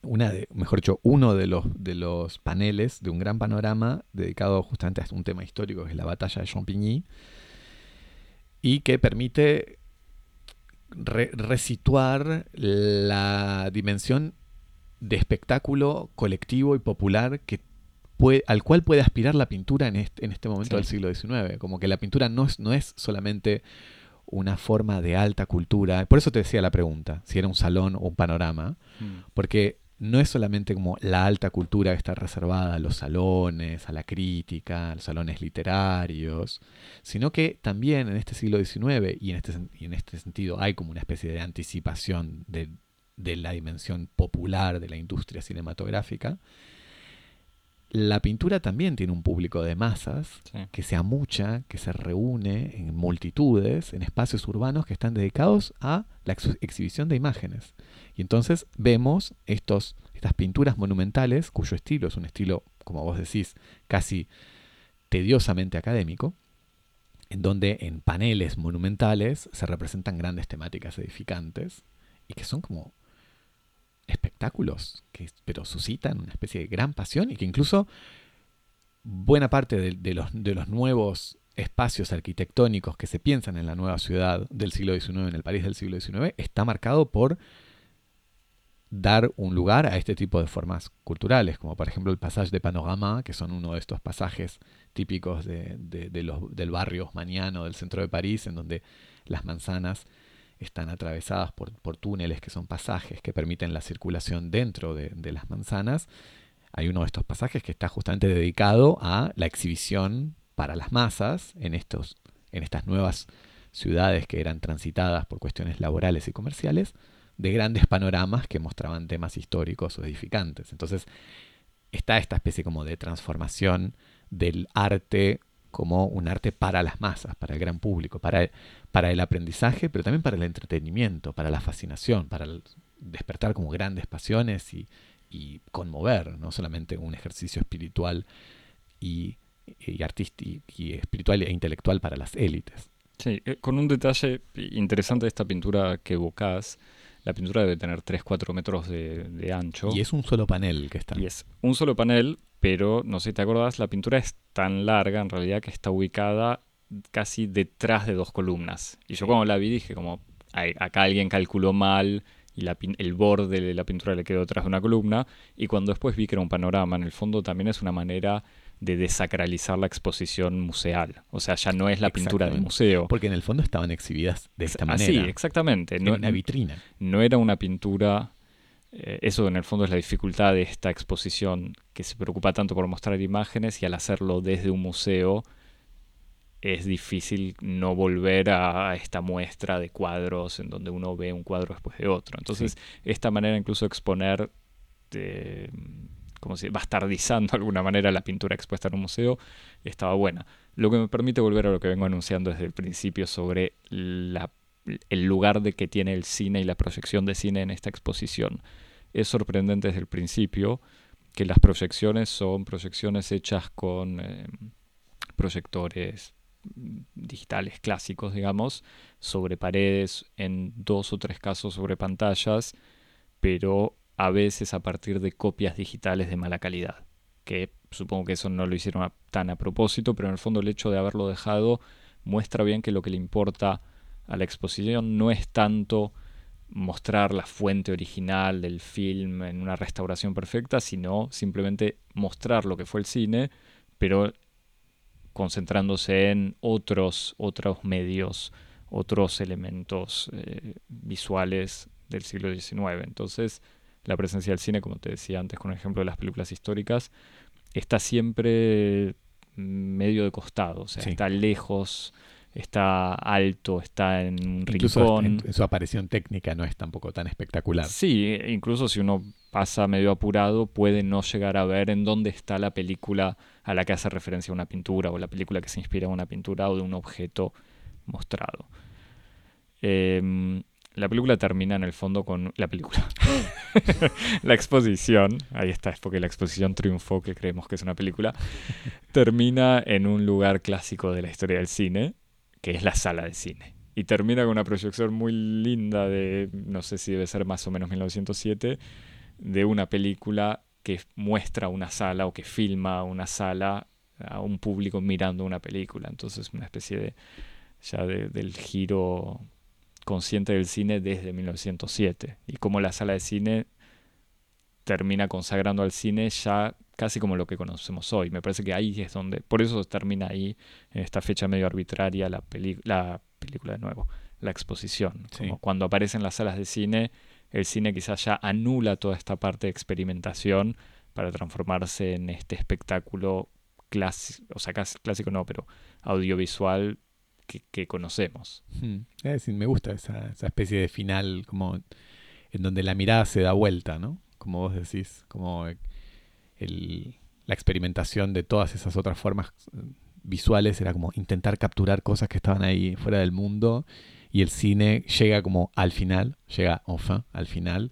una de, mejor dicho, uno de los, de los paneles de un gran panorama dedicado justamente a un tema histórico, que es la batalla de Champigny, y que permite resituar la dimensión de espectáculo colectivo y popular que al cual puede aspirar la pintura en este, en este momento del siglo XIX. Como que la pintura no es, no es solamente una forma de alta cultura. Por eso te decía la pregunta, si era un salón o un panorama, mm. porque no es solamente como la alta cultura que está reservada a los salones, a la crítica, a los salones literarios, sino que también en este siglo XIX, y en este, y en este sentido hay como una especie de anticipación de, de la dimensión popular de la industria cinematográfica, la pintura también tiene un público de masas que se amucha, que se reúne en multitudes, en espacios urbanos que están dedicados a la exhibición de imágenes. Y entonces vemos estos, estas pinturas monumentales, cuyo estilo es un estilo, como vos decís, casi tediosamente académico, en donde en paneles monumentales se representan grandes temáticas edificantes y que son como espectáculos, que, pero suscitan una especie de gran pasión y que incluso buena parte de, los, de los nuevos espacios arquitectónicos que se piensan en la nueva ciudad del siglo XIX, en el París del siglo XIX, está marcado por dar un lugar a este tipo de formas culturales, como por ejemplo el pasaje de Panorama, que son uno de estos pasajes típicos de, los, del barrio osmaniano del centro de París, en donde las manzanas están atravesadas por, túneles que son pasajes que permiten la circulación dentro de, las manzanas. Hay uno de estos pasajes que está justamente dedicado a la exhibición para las masas en, estos, en estas nuevas ciudades que eran transitadas por cuestiones laborales y comerciales, de grandes panoramas que mostraban temas históricos o edificantes. Entonces está esta especie como de transformación del arte como un arte para las masas, para el gran público, para para el aprendizaje, pero también para el entretenimiento, para la fascinación, para despertar como grandes pasiones y, conmover, no solamente un ejercicio espiritual y, artístico y espiritual e intelectual para las élites. Sí, eh, con un detalle interesante de esta pintura que evocás, la pintura debe tener 3-4 metros de, ancho. Y es un solo panel que está. Y es un solo panel, pero no sé si te acordás, la pintura es tan larga en realidad que está ubicada casi detrás de dos columnas. Y yo cuando la vi dije como, acá alguien calculó mal y el borde de la pintura le quedó detrás de una columna. Y cuando después vi que era un panorama, en el fondo también es una manera de desacralizar la exposición museal. O sea, ya no es la pintura del museo. Porque en el fondo estaban exhibidas de esta manera. Sí, exactamente. No, en una vitrina. No era una pintura... Eh, eso en el fondo es la dificultad de esta exposición que se preocupa tanto por mostrar imágenes y al hacerlo desde un museo es difícil no volver a, esta muestra de cuadros en donde uno ve un cuadro después de otro. Entonces, esta manera incluso de exponer, de, como si bastardizando de alguna manera la pintura expuesta en un museo, estaba buena. Lo que me permite volver a lo que vengo anunciando desde el principio sobre el lugar de que tiene el cine y la proyección de cine en esta exposición. Es sorprendente desde el principio que las proyecciones son proyecciones hechas con eh, proyectores digitales clásicos, digamos, sobre paredes, en dos o tres casos sobre pantallas, pero a veces a partir de copias digitales de mala calidad, que supongo que eso no lo hicieron tan a propósito, pero en el fondo el hecho de haberlo dejado muestra bien que lo que le importa a la exposición no es tanto mostrar la fuente original del film en una restauración perfecta, sino simplemente mostrar lo que fue el cine, pero concentrándose en otros, otros medios, otros elementos eh, visuales del siglo XIX. Entonces, la presencia del cine, como te decía antes con el ejemplo de las películas históricas, está siempre medio de costado, o sea, está lejos, está alto, está en un rincón. En, su aparición técnica no es tampoco tan espectacular. Sí, incluso si uno pasa medio apurado, puede no llegar a ver en dónde está la película a la que hace referencia una pintura o la película que se inspira en una pintura o de un objeto mostrado. Em, la película termina en el fondo con la película. <laughs> <laughs> la exposición, ahí está, es porque la exposición triunfó, que creemos que es una película, termina en un lugar clásico de la historia del cine, que es la sala de cine. Y termina con una proyección muy linda de, no sé si debe ser más o menos 1907, de una película que muestra una sala o que filma una sala a un público mirando una película. Entonces una especie de ya del giro consciente del cine desde 1907 y como la sala de cine termina consagrando al cine ya casi como lo que conocemos hoy. Me parece que ahí es donde, por eso termina ahí, en esta fecha medio arbitraria, la, la película de nuevo, la exposición. Como cuando aparecen las salas de cine, el cine quizás ya anula toda esta parte de experimentación para transformarse en este espectáculo clásico, o sea, clásico no, pero audiovisual que, conocemos. Hmm. me gusta esa, esa, especie de final como en donde la mirada se da vuelta, ¿no? Como vos decís, como el, la experimentación de todas esas otras formas eh, visuales era como intentar capturar cosas que estaban ahí fuera del mundo y el cine llega como al final, llega enfin, al final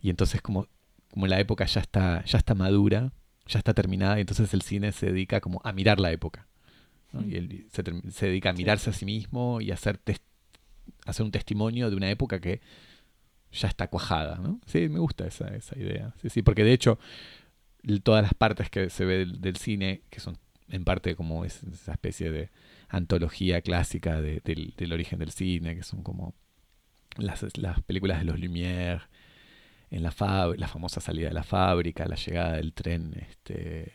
y entonces como, como la época ya está, ya está madura, ya está terminada y entonces el cine se dedica como a mirar la época. Y él se, dedica a mirarse a sí mismo y a hacer, hacer un testimonio de una época que ya está cuajada, ¿no? Sí, me gusta esa, esa idea. Sí, sí, porque de hecho todas las partes que se ve del, cine, que son en parte como esa especie de antología clásica del, origen del cine, que son como las, las películas de los Lumière, en la, la famosa salida de la fábrica, la llegada del tren este,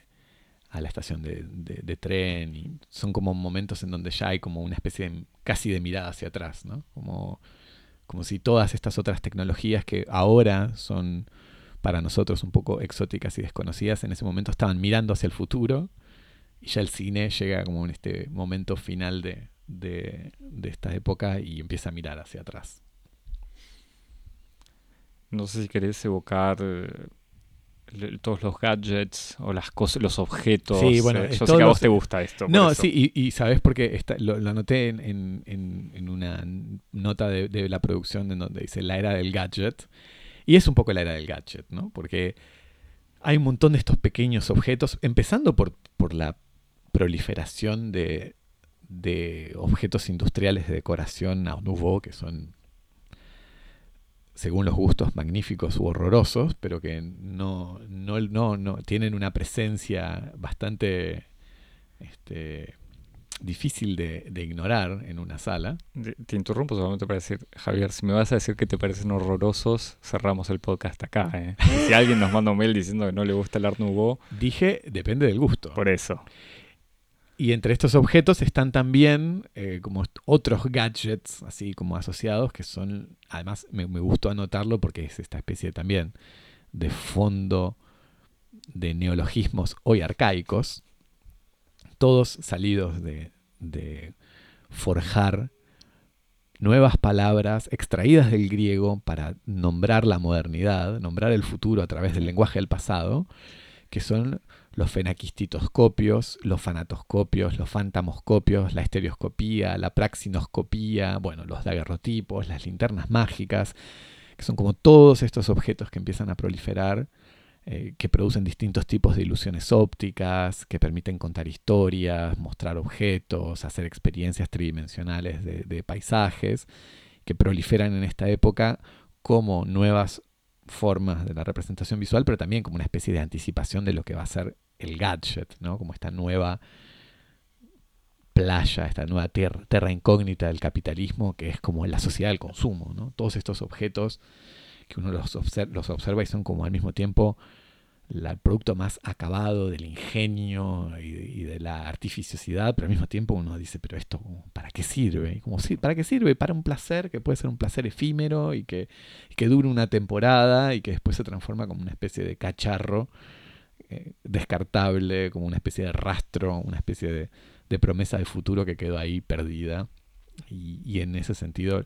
a la estación de, tren y son como momentos en donde ya hay como una especie de, casi de mirada hacia atrás, ¿no? Como, como si todas estas otras tecnologías que ahora son para nosotros un poco exóticas y desconocidas, en ese momento estaban mirando hacia el futuro y ya el cine llega como en este momento final de, de, de esta época y empieza a mirar hacia atrás. No sé si querés evocar eh, todos los gadgets o las cosas, los objetos. Sí, bueno, yo sé que a vos te gusta esto. No, sí, y, sabes porque lo, lo, anoté en, en, en, una nota de, de, la producción en donde dice la era del gadget. Y es un poco la era del gadget, ¿no? Porque hay un montón de estos pequeños objetos, empezando por, por la proliferación de, de objetos industriales de decoración a Nouveau, que son según los gustos, magníficos u horrorosos, pero que no, no, no, no tienen una presencia bastante este, difícil de, ignorar en una sala. Te interrumpo solamente para decir, Javier, si me vas a decir que te parecen horrorosos, cerramos el podcast acá. ¿eh? si alguien nos manda un mail diciendo que no le gusta el Art Nouveau... Dije, depende del gusto. Por eso. Y entre estos objetos están también eh, como otros gadgets, así como asociados, que son, además me, gustó anotarlo porque es esta especie también de fondo de neologismos hoy arcaicos, todos salidos de, de forjar nuevas palabras extraídas del griego para nombrar la modernidad, nombrar el futuro a través del lenguaje del pasado, que son los fenaquistitoscopios, los fanatoscopios, los fantamoscopios, la estereoscopía, la praxinoscopía, bueno, los daguerrotipos, las linternas mágicas, que son como todos estos objetos que empiezan a proliferar, eh, que producen distintos tipos de ilusiones ópticas, que permiten contar historias, mostrar objetos, hacer experiencias tridimensionales de, paisajes, que proliferan en esta época como nuevas formas de la representación visual, pero también como una especie de anticipación de lo que va a ser el gadget, ¿no? Como esta nueva playa, esta nueva tierra, incógnita del capitalismo, que es como la sociedad del consumo, ¿no? Todos estos objetos que uno los, los observa y son como al mismo tiempo el producto más acabado del ingenio y, de la artificiosidad, pero al mismo tiempo uno dice, pero esto, ¿para qué sirve? Como, ¿Para qué sirve? Para un placer que puede ser un placer efímero y que, que dure una temporada y que después se transforma como una especie de cacharro eh, descartable, como una especie de rastro, una especie de, promesa de futuro que quedó ahí perdida. Y, y en ese sentido,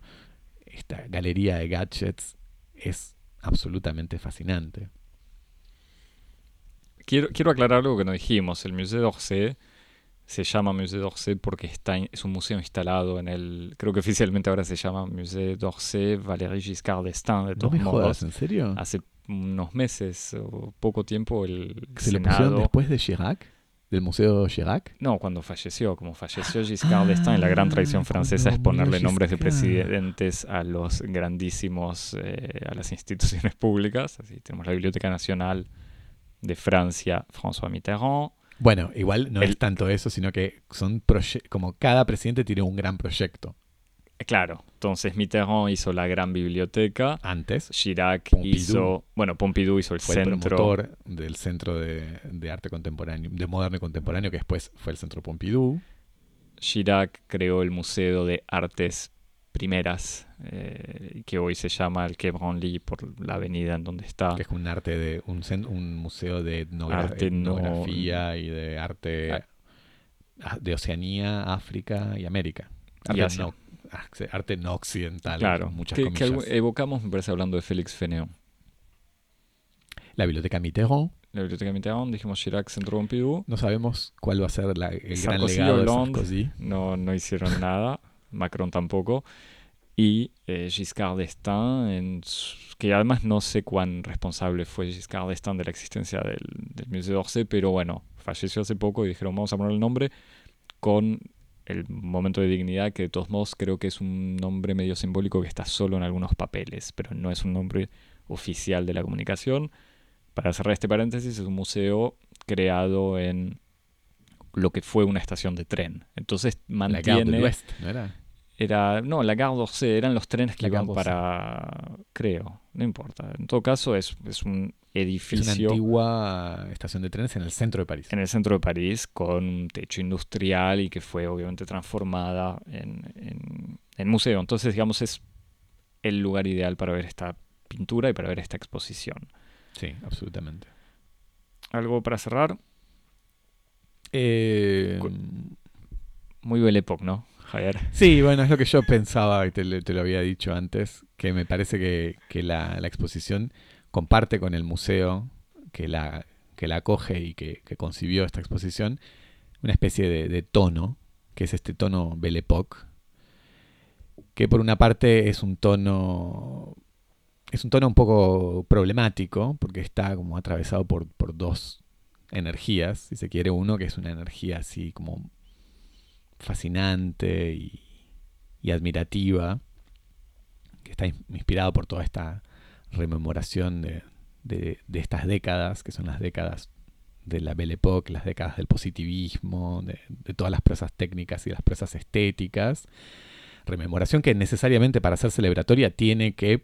esta galería de gadgets es absolutamente fascinante. Quiero, quiero aclarar algo que no dijimos. El Museo d'Orsay se llama Musée d'Orsay porque está, es un museo instalado en el. Creo que oficialmente ahora se llama Musée d'Orsay Valéry Giscard d'Estaing. De ¿No todos me modos, jodas, en serio? hace unos meses o poco tiempo el ¿Se le pusieron Senado. después de Chirac? ¿Del Museo Chirac? No, cuando falleció, como falleció Giscard d'Estaing, la gran tradición Ah, francesa es ponerle nombres de presidentes a los grandísimos, eh, a las instituciones públicas. Así tenemos la Biblioteca Nacional de Francia, François Mitterrand. Bueno, igual no El- es tanto eso, sino que son como cada presidente tiene un gran proyecto. Eh, Claro, entonces Mitterrand hizo la gran biblioteca, Antes Chirac Pompidou. hizo, bueno, Pompidou hizo el fue el centro. promotor del Centro de, de Arte Contemporáneo, de Moderno y Contemporáneo, que después fue el Centro Pompidou. Chirac creó el Museo de Artes Primeras, eh, que hoy se llama el Quai Branly por la avenida en donde está. que es un arte de un, un museo de etnogra- Arte no- etnografía y de arte Ah. de Oceanía, África y América. Arte, no, arte no occidental, Claro, muchas que, comillas. evocamos, me parece, hablando de Félix Fénéon. La biblioteca Mitterrand, La biblioteca Mitterrand, dijimos Chirac, Centro Pompidou. no sabemos cuál va a ser la- el gran legado de. Sarkozy. No, no hicieron <laughs> nada. Macron tampoco. Y eh, Giscard d'Estaing, en su- que además no sé cuán responsable fue Giscard d'Estaing de la existencia del, del Musée d'Orsay, pero bueno, falleció hace poco y dijeron vamos a poner el nombre con el momento de dignidad, que de todos modos creo que es un nombre medio simbólico que está solo en algunos papeles, pero no es un nombre oficial de la comunicación. Para cerrar este paréntesis, es un museo creado en lo que fue una estación de tren. Entonces La Gare mantiene... West, ¿no era? Era, no, la Gare d'Orsay, eran los trenes que La iban para, creo, no importa. En todo caso es, es un Es una edificio antigua estación de trenes en el centro de París. en el centro de París con un techo industrial y que fue obviamente transformada en, en- en museo. Entonces, digamos, es el lugar ideal para ver esta pintura y para ver esta exposición. Sí, absolutamente. ¿Algo para cerrar? Eh, Muy Belle Époque, ¿no, Sí, bueno, es lo que yo pensaba te, te lo había dicho antes, que me parece que, la, exposición comparte con el museo que la, que la acoge y que, concibió esta exposición una especie de, de tono, que es este tono Belle Époque, que por una parte es un tono es un tono un poco problemático porque está como atravesado por, por dos energías, si se quiere, uno que es una energía así como fascinante y, admirativa, que está in- inspirado por toda esta rememoración de, estas décadas, que son las décadas de la Belle Époque, las décadas del positivismo, de, de todas las prosas técnicas y las prosas estéticas. Rememoración que necesariamente para ser celebratoria tiene que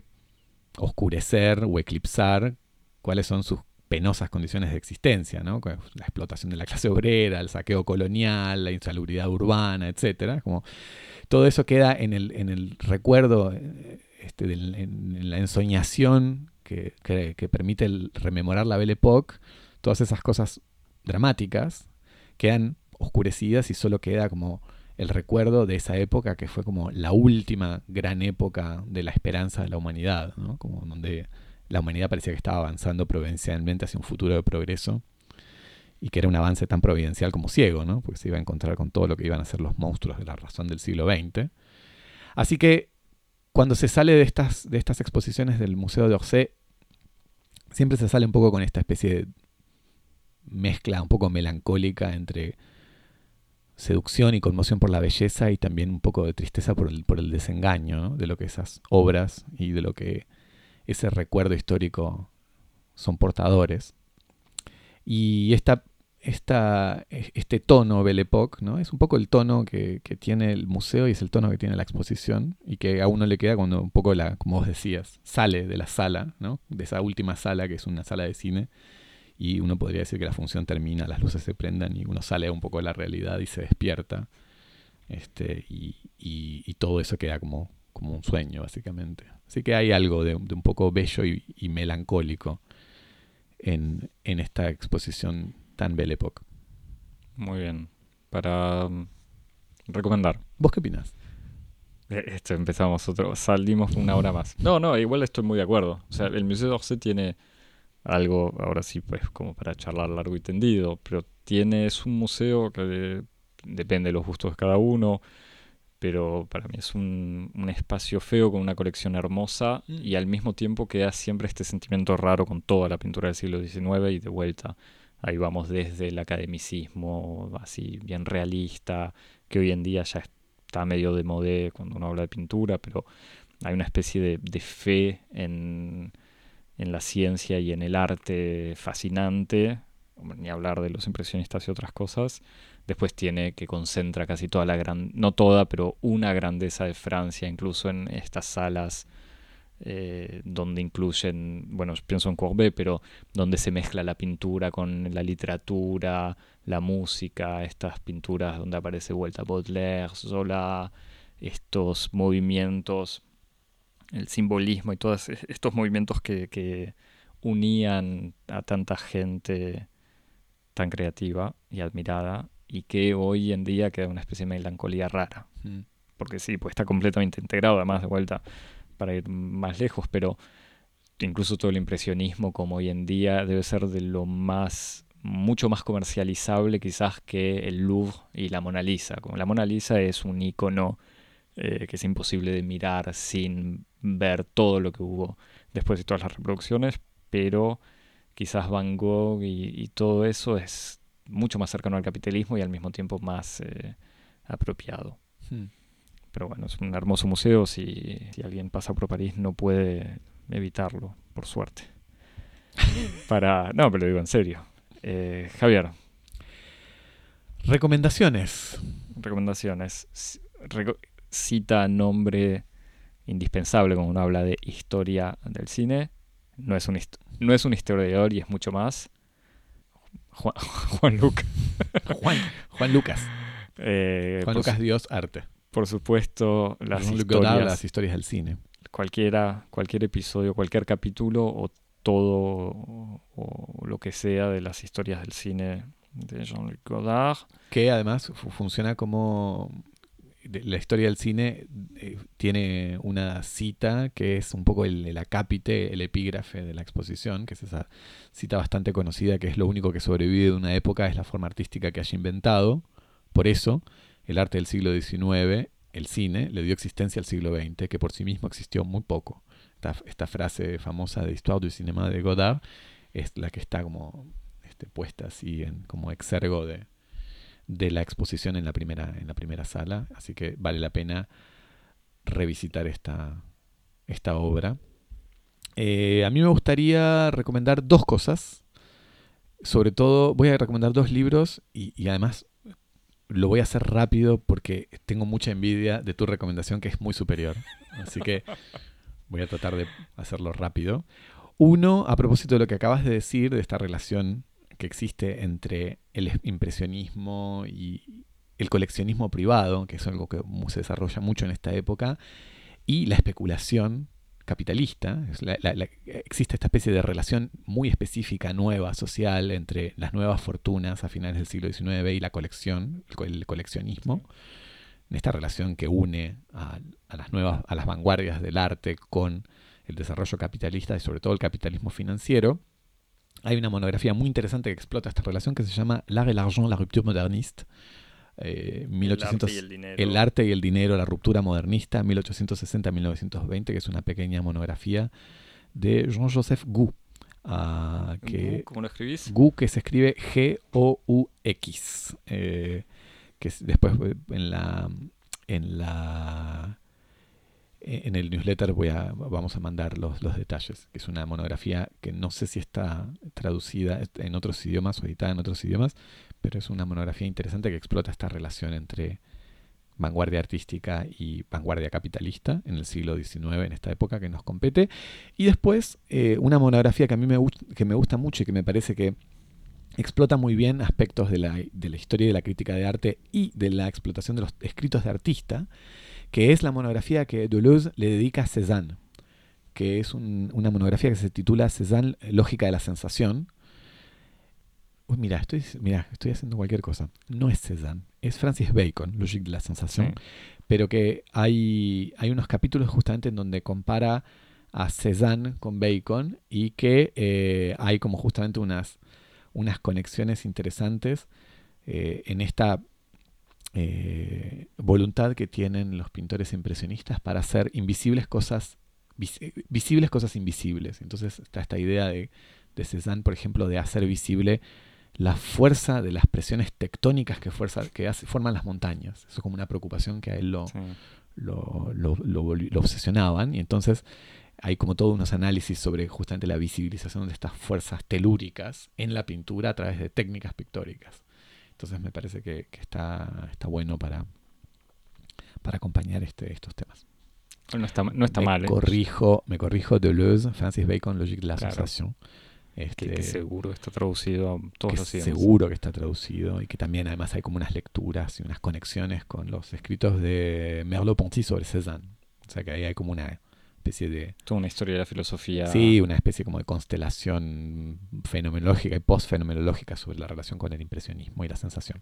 oscurecer o eclipsar cuáles son sus penosas condiciones de existencia, ¿no? La explotación de la clase obrera, el saqueo colonial, la insalubridad urbana, etcétera. Como todo eso queda en el, recuerdo, eh, este, en, la ensoñación que, permite rememorar la Belle Époque. Todas esas cosas dramáticas quedan oscurecidas y solo queda como el recuerdo de esa época que fue como la última gran época de la esperanza de la humanidad. Como donde la humanidad parecía que estaba avanzando providencialmente hacia un futuro de progreso y que era un avance tan providencial como ciego, ¿no? Porque se iba a encontrar con todo lo que iban a ser los monstruos de la razón del siglo XX. Así que cuando se sale de estas, de estas exposiciones del Museo de Orsay, siempre se sale un poco con esta especie de mezcla un poco melancólica entre seducción y conmoción por la belleza y también un poco de tristeza por el, por el desengaño de lo que esas obras y de lo que ese recuerdo histórico son portadores. Y esta, este tono Belle Époque, ¿no? es un poco el tono que, que tiene el museo y es el tono que tiene la exposición y que a uno le queda cuando un poco, la, como vos decías, sale de la sala, ¿no? de esa última sala que es una sala de cine y uno podría decir que la función termina, las luces se prendan y uno sale un poco de la realidad y se despierta. Este, y- y todo eso queda como, como un sueño, básicamente. Así que hay algo de, de un poco bello y, y melancólico en, en esta exposición tan Belle Époque. Muy bien. Para mm, recomendar. ¿Vos qué opinás? Eh, Esto empezamos otro, salimos una hora más. No, no, igual estoy muy de acuerdo. O sea, el Museo d'Orsay tiene algo, ahora sí, pues como para charlar largo y tendido, pero tiene, es un museo que depende de los gustos de cada uno, pero para mí es un, un espacio feo con una colección hermosa Mm. y al mismo tiempo queda siempre este sentimiento raro con toda la pintura del siglo XIX y de vuelta. Ahí vamos desde el academicismo así bien realista, que hoy en día ya está medio de modé cuando uno habla de pintura, pero hay una especie de, de fe en, en la ciencia y en el arte fascinante, ni hablar de los impresionistas y otras cosas. Después tiene que concentra casi toda la gran, no toda, pero una grandeza de Francia, incluso en estas salas eh, donde incluyen, bueno, pienso en Courbet, pero donde se mezcla la pintura con la literatura, la música, estas pinturas donde aparece vuelta Baudelaire, Zola, estos movimientos, el simbolismo y todos es- estos movimientos que, que unían a tanta gente tan creativa y admirada y que hoy en día queda una especie de melancolía rara Mm. porque sí, pues está completamente integrado, además de vuelta para ir más lejos, pero incluso todo el impresionismo como hoy en día debe ser de lo más, mucho más comercializable quizás que el Louvre y la Mona Lisa. Como la Mona Lisa es un icono eh, que es imposible de mirar sin ver todo lo que hubo después de todas las reproducciones, pero quizás Van Gogh y, y todo eso es mucho más cercano al capitalismo y al mismo tiempo más eh, apropiado. Mm. Pero bueno, es un hermoso museo. Si, si alguien pasa por París, no puede evitarlo, por suerte. <laughs> Para. No, pero lo digo en serio. Eh, Javier, Recomendaciones. recomendaciones. Reco- cita nombre indispensable cuando uno habla de historia del cine. No es un, no es un historiador y es mucho más. Juan, <laughs> Juan Luca. Juan, Juan Lucas. Eh, Juan Lucas su- Dios Arte. por supuesto, las historias. las historias del cine. cualquiera, cualquier episodio, cualquier capítulo o todo o, o lo que sea de las historias del cine de Jean-Luc Godard. Que además fu- funciona como la historia del cine eh, tiene una cita que es un poco el, el acápite, el epígrafe de la exposición, que es esa cita bastante conocida que es lo único que sobrevive de una época es la forma artística que haya inventado. Por eso, el arte del siglo XIX, el cine, le dio existencia al siglo XX, que por sí mismo existió muy poco. Esta, frase famosa de Histoire du cinéma de Godard es la que está como este, puesta así en, como exergo de, de la exposición en la primera en la primera sala así que vale la pena revisitar esta esta obra. Eh, a mí me gustaría recomendar dos cosas. Sobre todo voy a recomendar dos libros y, y además lo voy a hacer rápido porque tengo mucha envidia de tu recomendación que es muy superior. Así que voy a tratar de hacerlo rápido. Uno a propósito de lo que acabas de decir de esta relación que existe entre el impresionismo y el coleccionismo privado, que es algo que se desarrolla mucho en esta época, y la especulación capitalista. Existe esta especie de relación muy específica, nueva, social, entre las nuevas fortunas a finales del siglo XIX y la colección, el, co- el coleccionismo. En esta relación que une a, a las nuevas, a las vanguardias del arte con el desarrollo capitalista y sobre todo el capitalismo financiero. Hay una monografía muy interesante que explota esta relación que se llama L'art et l'argent, la rupture moderniste. Eh, 1800, el dinero. el arte y el dinero, la ruptura modernista, 1860-1920, que es una pequeña monografía de Jean-Joseph Gou. ah, que, ¿Cómo lo escribís? Gu que se escribe G-O-U-X. eh, que es- después eh, en la. En la. En el newsletter vamos a mandar los, detalles. Es una monografía que no sé si está traducida en otros idiomas o editada en otros idiomas, pero es una monografía interesante que explota esta relación entre vanguardia artística y vanguardia capitalista en el siglo XIX, en esta época que nos compete. Y después, eh, una monografía que a mí me, me gusta mucho y que me parece que explota muy bien aspectos de la, de la historia y de la crítica de arte y de la explotación de los escritos de artista, que es la monografía que Deleuze le dedica a Cézanne, que es un- una monografía que se titula Cézanne, Lógica de la Sensación. Uy, mira, estoy, mira, estoy haciendo cualquier cosa. No es Cézanne, es Francis Bacon, Logique de la Sensación Sí. pero que hay, hay unos capítulos justamente en donde compara a Cézanne con Bacon y que eh, hay como justamente unas, unas conexiones interesantes eh, en esta eh, voluntad que tienen los pintores impresionistas para hacer invisibles cosas, visibles cosas invisibles. Entonces está esta idea de, de Cézanne, por ejemplo, de hacer visible la fuerza de las presiones tectónicas que, fuerza, que forman las montañas. Eso es como una preocupación que a él lo, lo, lo, obsesionaban. Y entonces hay como todos unos análisis sobre justamente la visibilización de estas fuerzas telúricas en la pintura a través de técnicas pictóricas. Entonces me parece que, está, está bueno para, para acompañar este, estos temas. No está, no está me mal. ¿eh? Corrijo, Me corrijo Deleuze, Francis Bacon, Logique de la claro. Este, que, seguro está traducido a todos los idiomas. Seguro que está traducido y que también además hay como unas lecturas y unas conexiones con los escritos de Merleau-Ponty sobre Cézanne. O sea que ahí hay como una especie de... Toda una historia de la filosofía. Sí, una especie como de constelación fenomenológica y post-fenomenológica sobre la relación con el impresionismo y la sensación.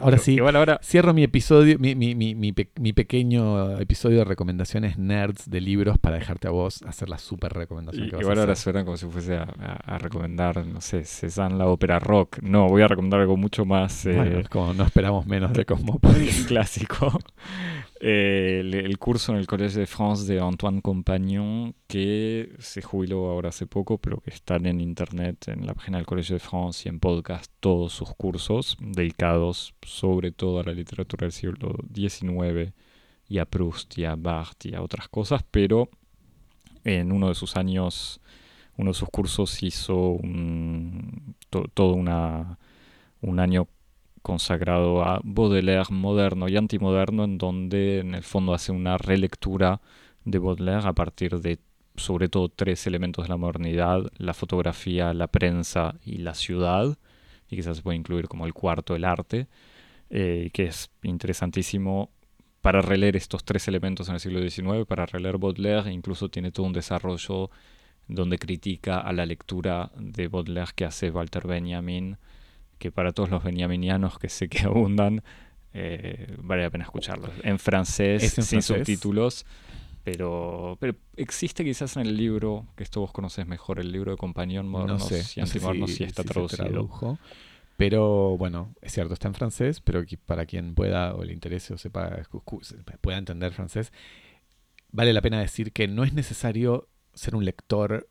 Ahora sí, Igual ahora... cierro mi episodio, mi, mi, mi, mi, pequeño episodio de recomendaciones nerds de libros para dejarte a vos hacer la super recomendación que vas Igual a ahora suena como si fuese a, a, recomendar, no sé, Cézanne la ópera rock. No, voy a recomendar algo mucho más... Eh, bueno, como no esperamos menos de Cosmopolis. <laughs> clásico. Eh, el, curso en el Collège de France de Antoine Compagnon, que se jubiló ahora hace poco, pero que están en internet, en la página del Collège de France y en podcast, todos sus cursos dedicados sobre todo a la literatura del siglo XIX y a Proust y a Barthes y a otras cosas, pero en uno de sus años, uno de sus cursos hizo un, to, todo una, un año consagrado a Baudelaire moderno y antimoderno, en donde en el fondo hace una relectura de Baudelaire a partir de sobre todo tres elementos de la modernidad, la fotografía, la prensa y la ciudad, y quizás se puede incluir como el cuarto, el arte, eh, que es interesantísimo para releer estos tres elementos en el siglo XIX, para releer Baudelaire, incluso tiene todo un desarrollo donde critica a la lectura de Baudelaire que hace Walter Benjamin, que para todos los benjaminianos que sé que <laughs> abundan, eh, vale la pena escucharlo. En francés, en sin francés? subtítulos, pero, pero existe quizás en el libro, que esto vos conoces mejor, el libro de Compañón Modernos no sé, y no sé Antimodernos, si, sí está si traducido. tradujo. Pero bueno, es cierto, está en francés, pero para quien pueda o le interese o sepa, pueda entender francés, vale la pena decir que no es necesario ser un lector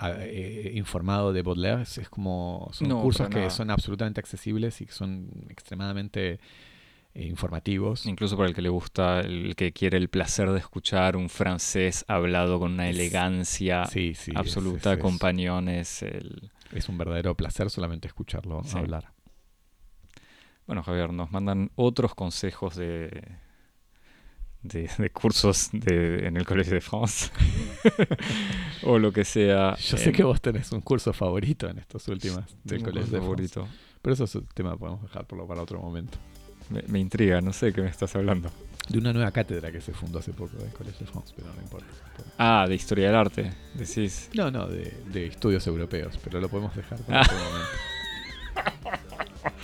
eh, informado de Baudelaire, es, es como son No, cursos que son absolutamente accesibles y que son extremadamente eh, informativos. Incluso para el que le gusta, el que quiere el placer de escuchar un francés hablado con una elegancia Sí, sí, es- absoluta, es- es- Compañón es el... Es un verdadero placer solamente escucharlo Sí. hablar. Bueno, Javier, nos mandan otros consejos de, de, de cursos de, en el Collège de France <laughs> o lo que sea. Yo sé que vos tenés un curso favorito en estos últimos del Colegio de France. favorito. Pero eso es un tema que podemos dejarlo para otro momento. Me, me intriga, no sé de qué me estás hablando. De una nueva cátedra que se fundó hace poco del Colegio de France, pero no importa. Ah, de historia del arte, decís. No, no, de, de estudios europeos, pero lo podemos dejar para Ah. <laughs> otro momento. <laughs>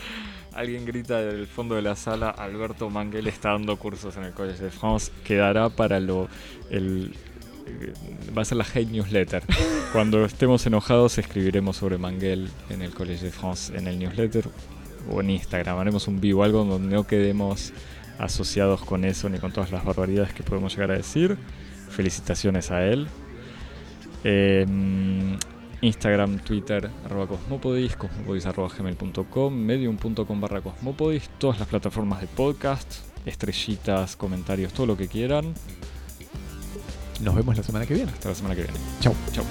Alguien grita del fondo de la sala, Alberto Manguel está dando cursos en el Collège de France, quedará para lo... El, eh, va a ser la hate newsletter. <laughs> Cuando estemos enojados escribiremos sobre Manguel en el Collège de France, en el newsletter o en Instagram. Haremos un vivo, algo donde no quedemos asociados con eso ni con todas las barbaridades que podemos llegar a decir. Felicitaciones a él. Em, Instagram, Twitter, arroba cosmopodis, cosmopodis arroba gmail.com, medium.com barra cosmopodis, todas las plataformas de podcast, estrellitas, comentarios, todo lo que quieran. Nos vemos la semana que viene. Hasta la semana que viene. Chau. Chau.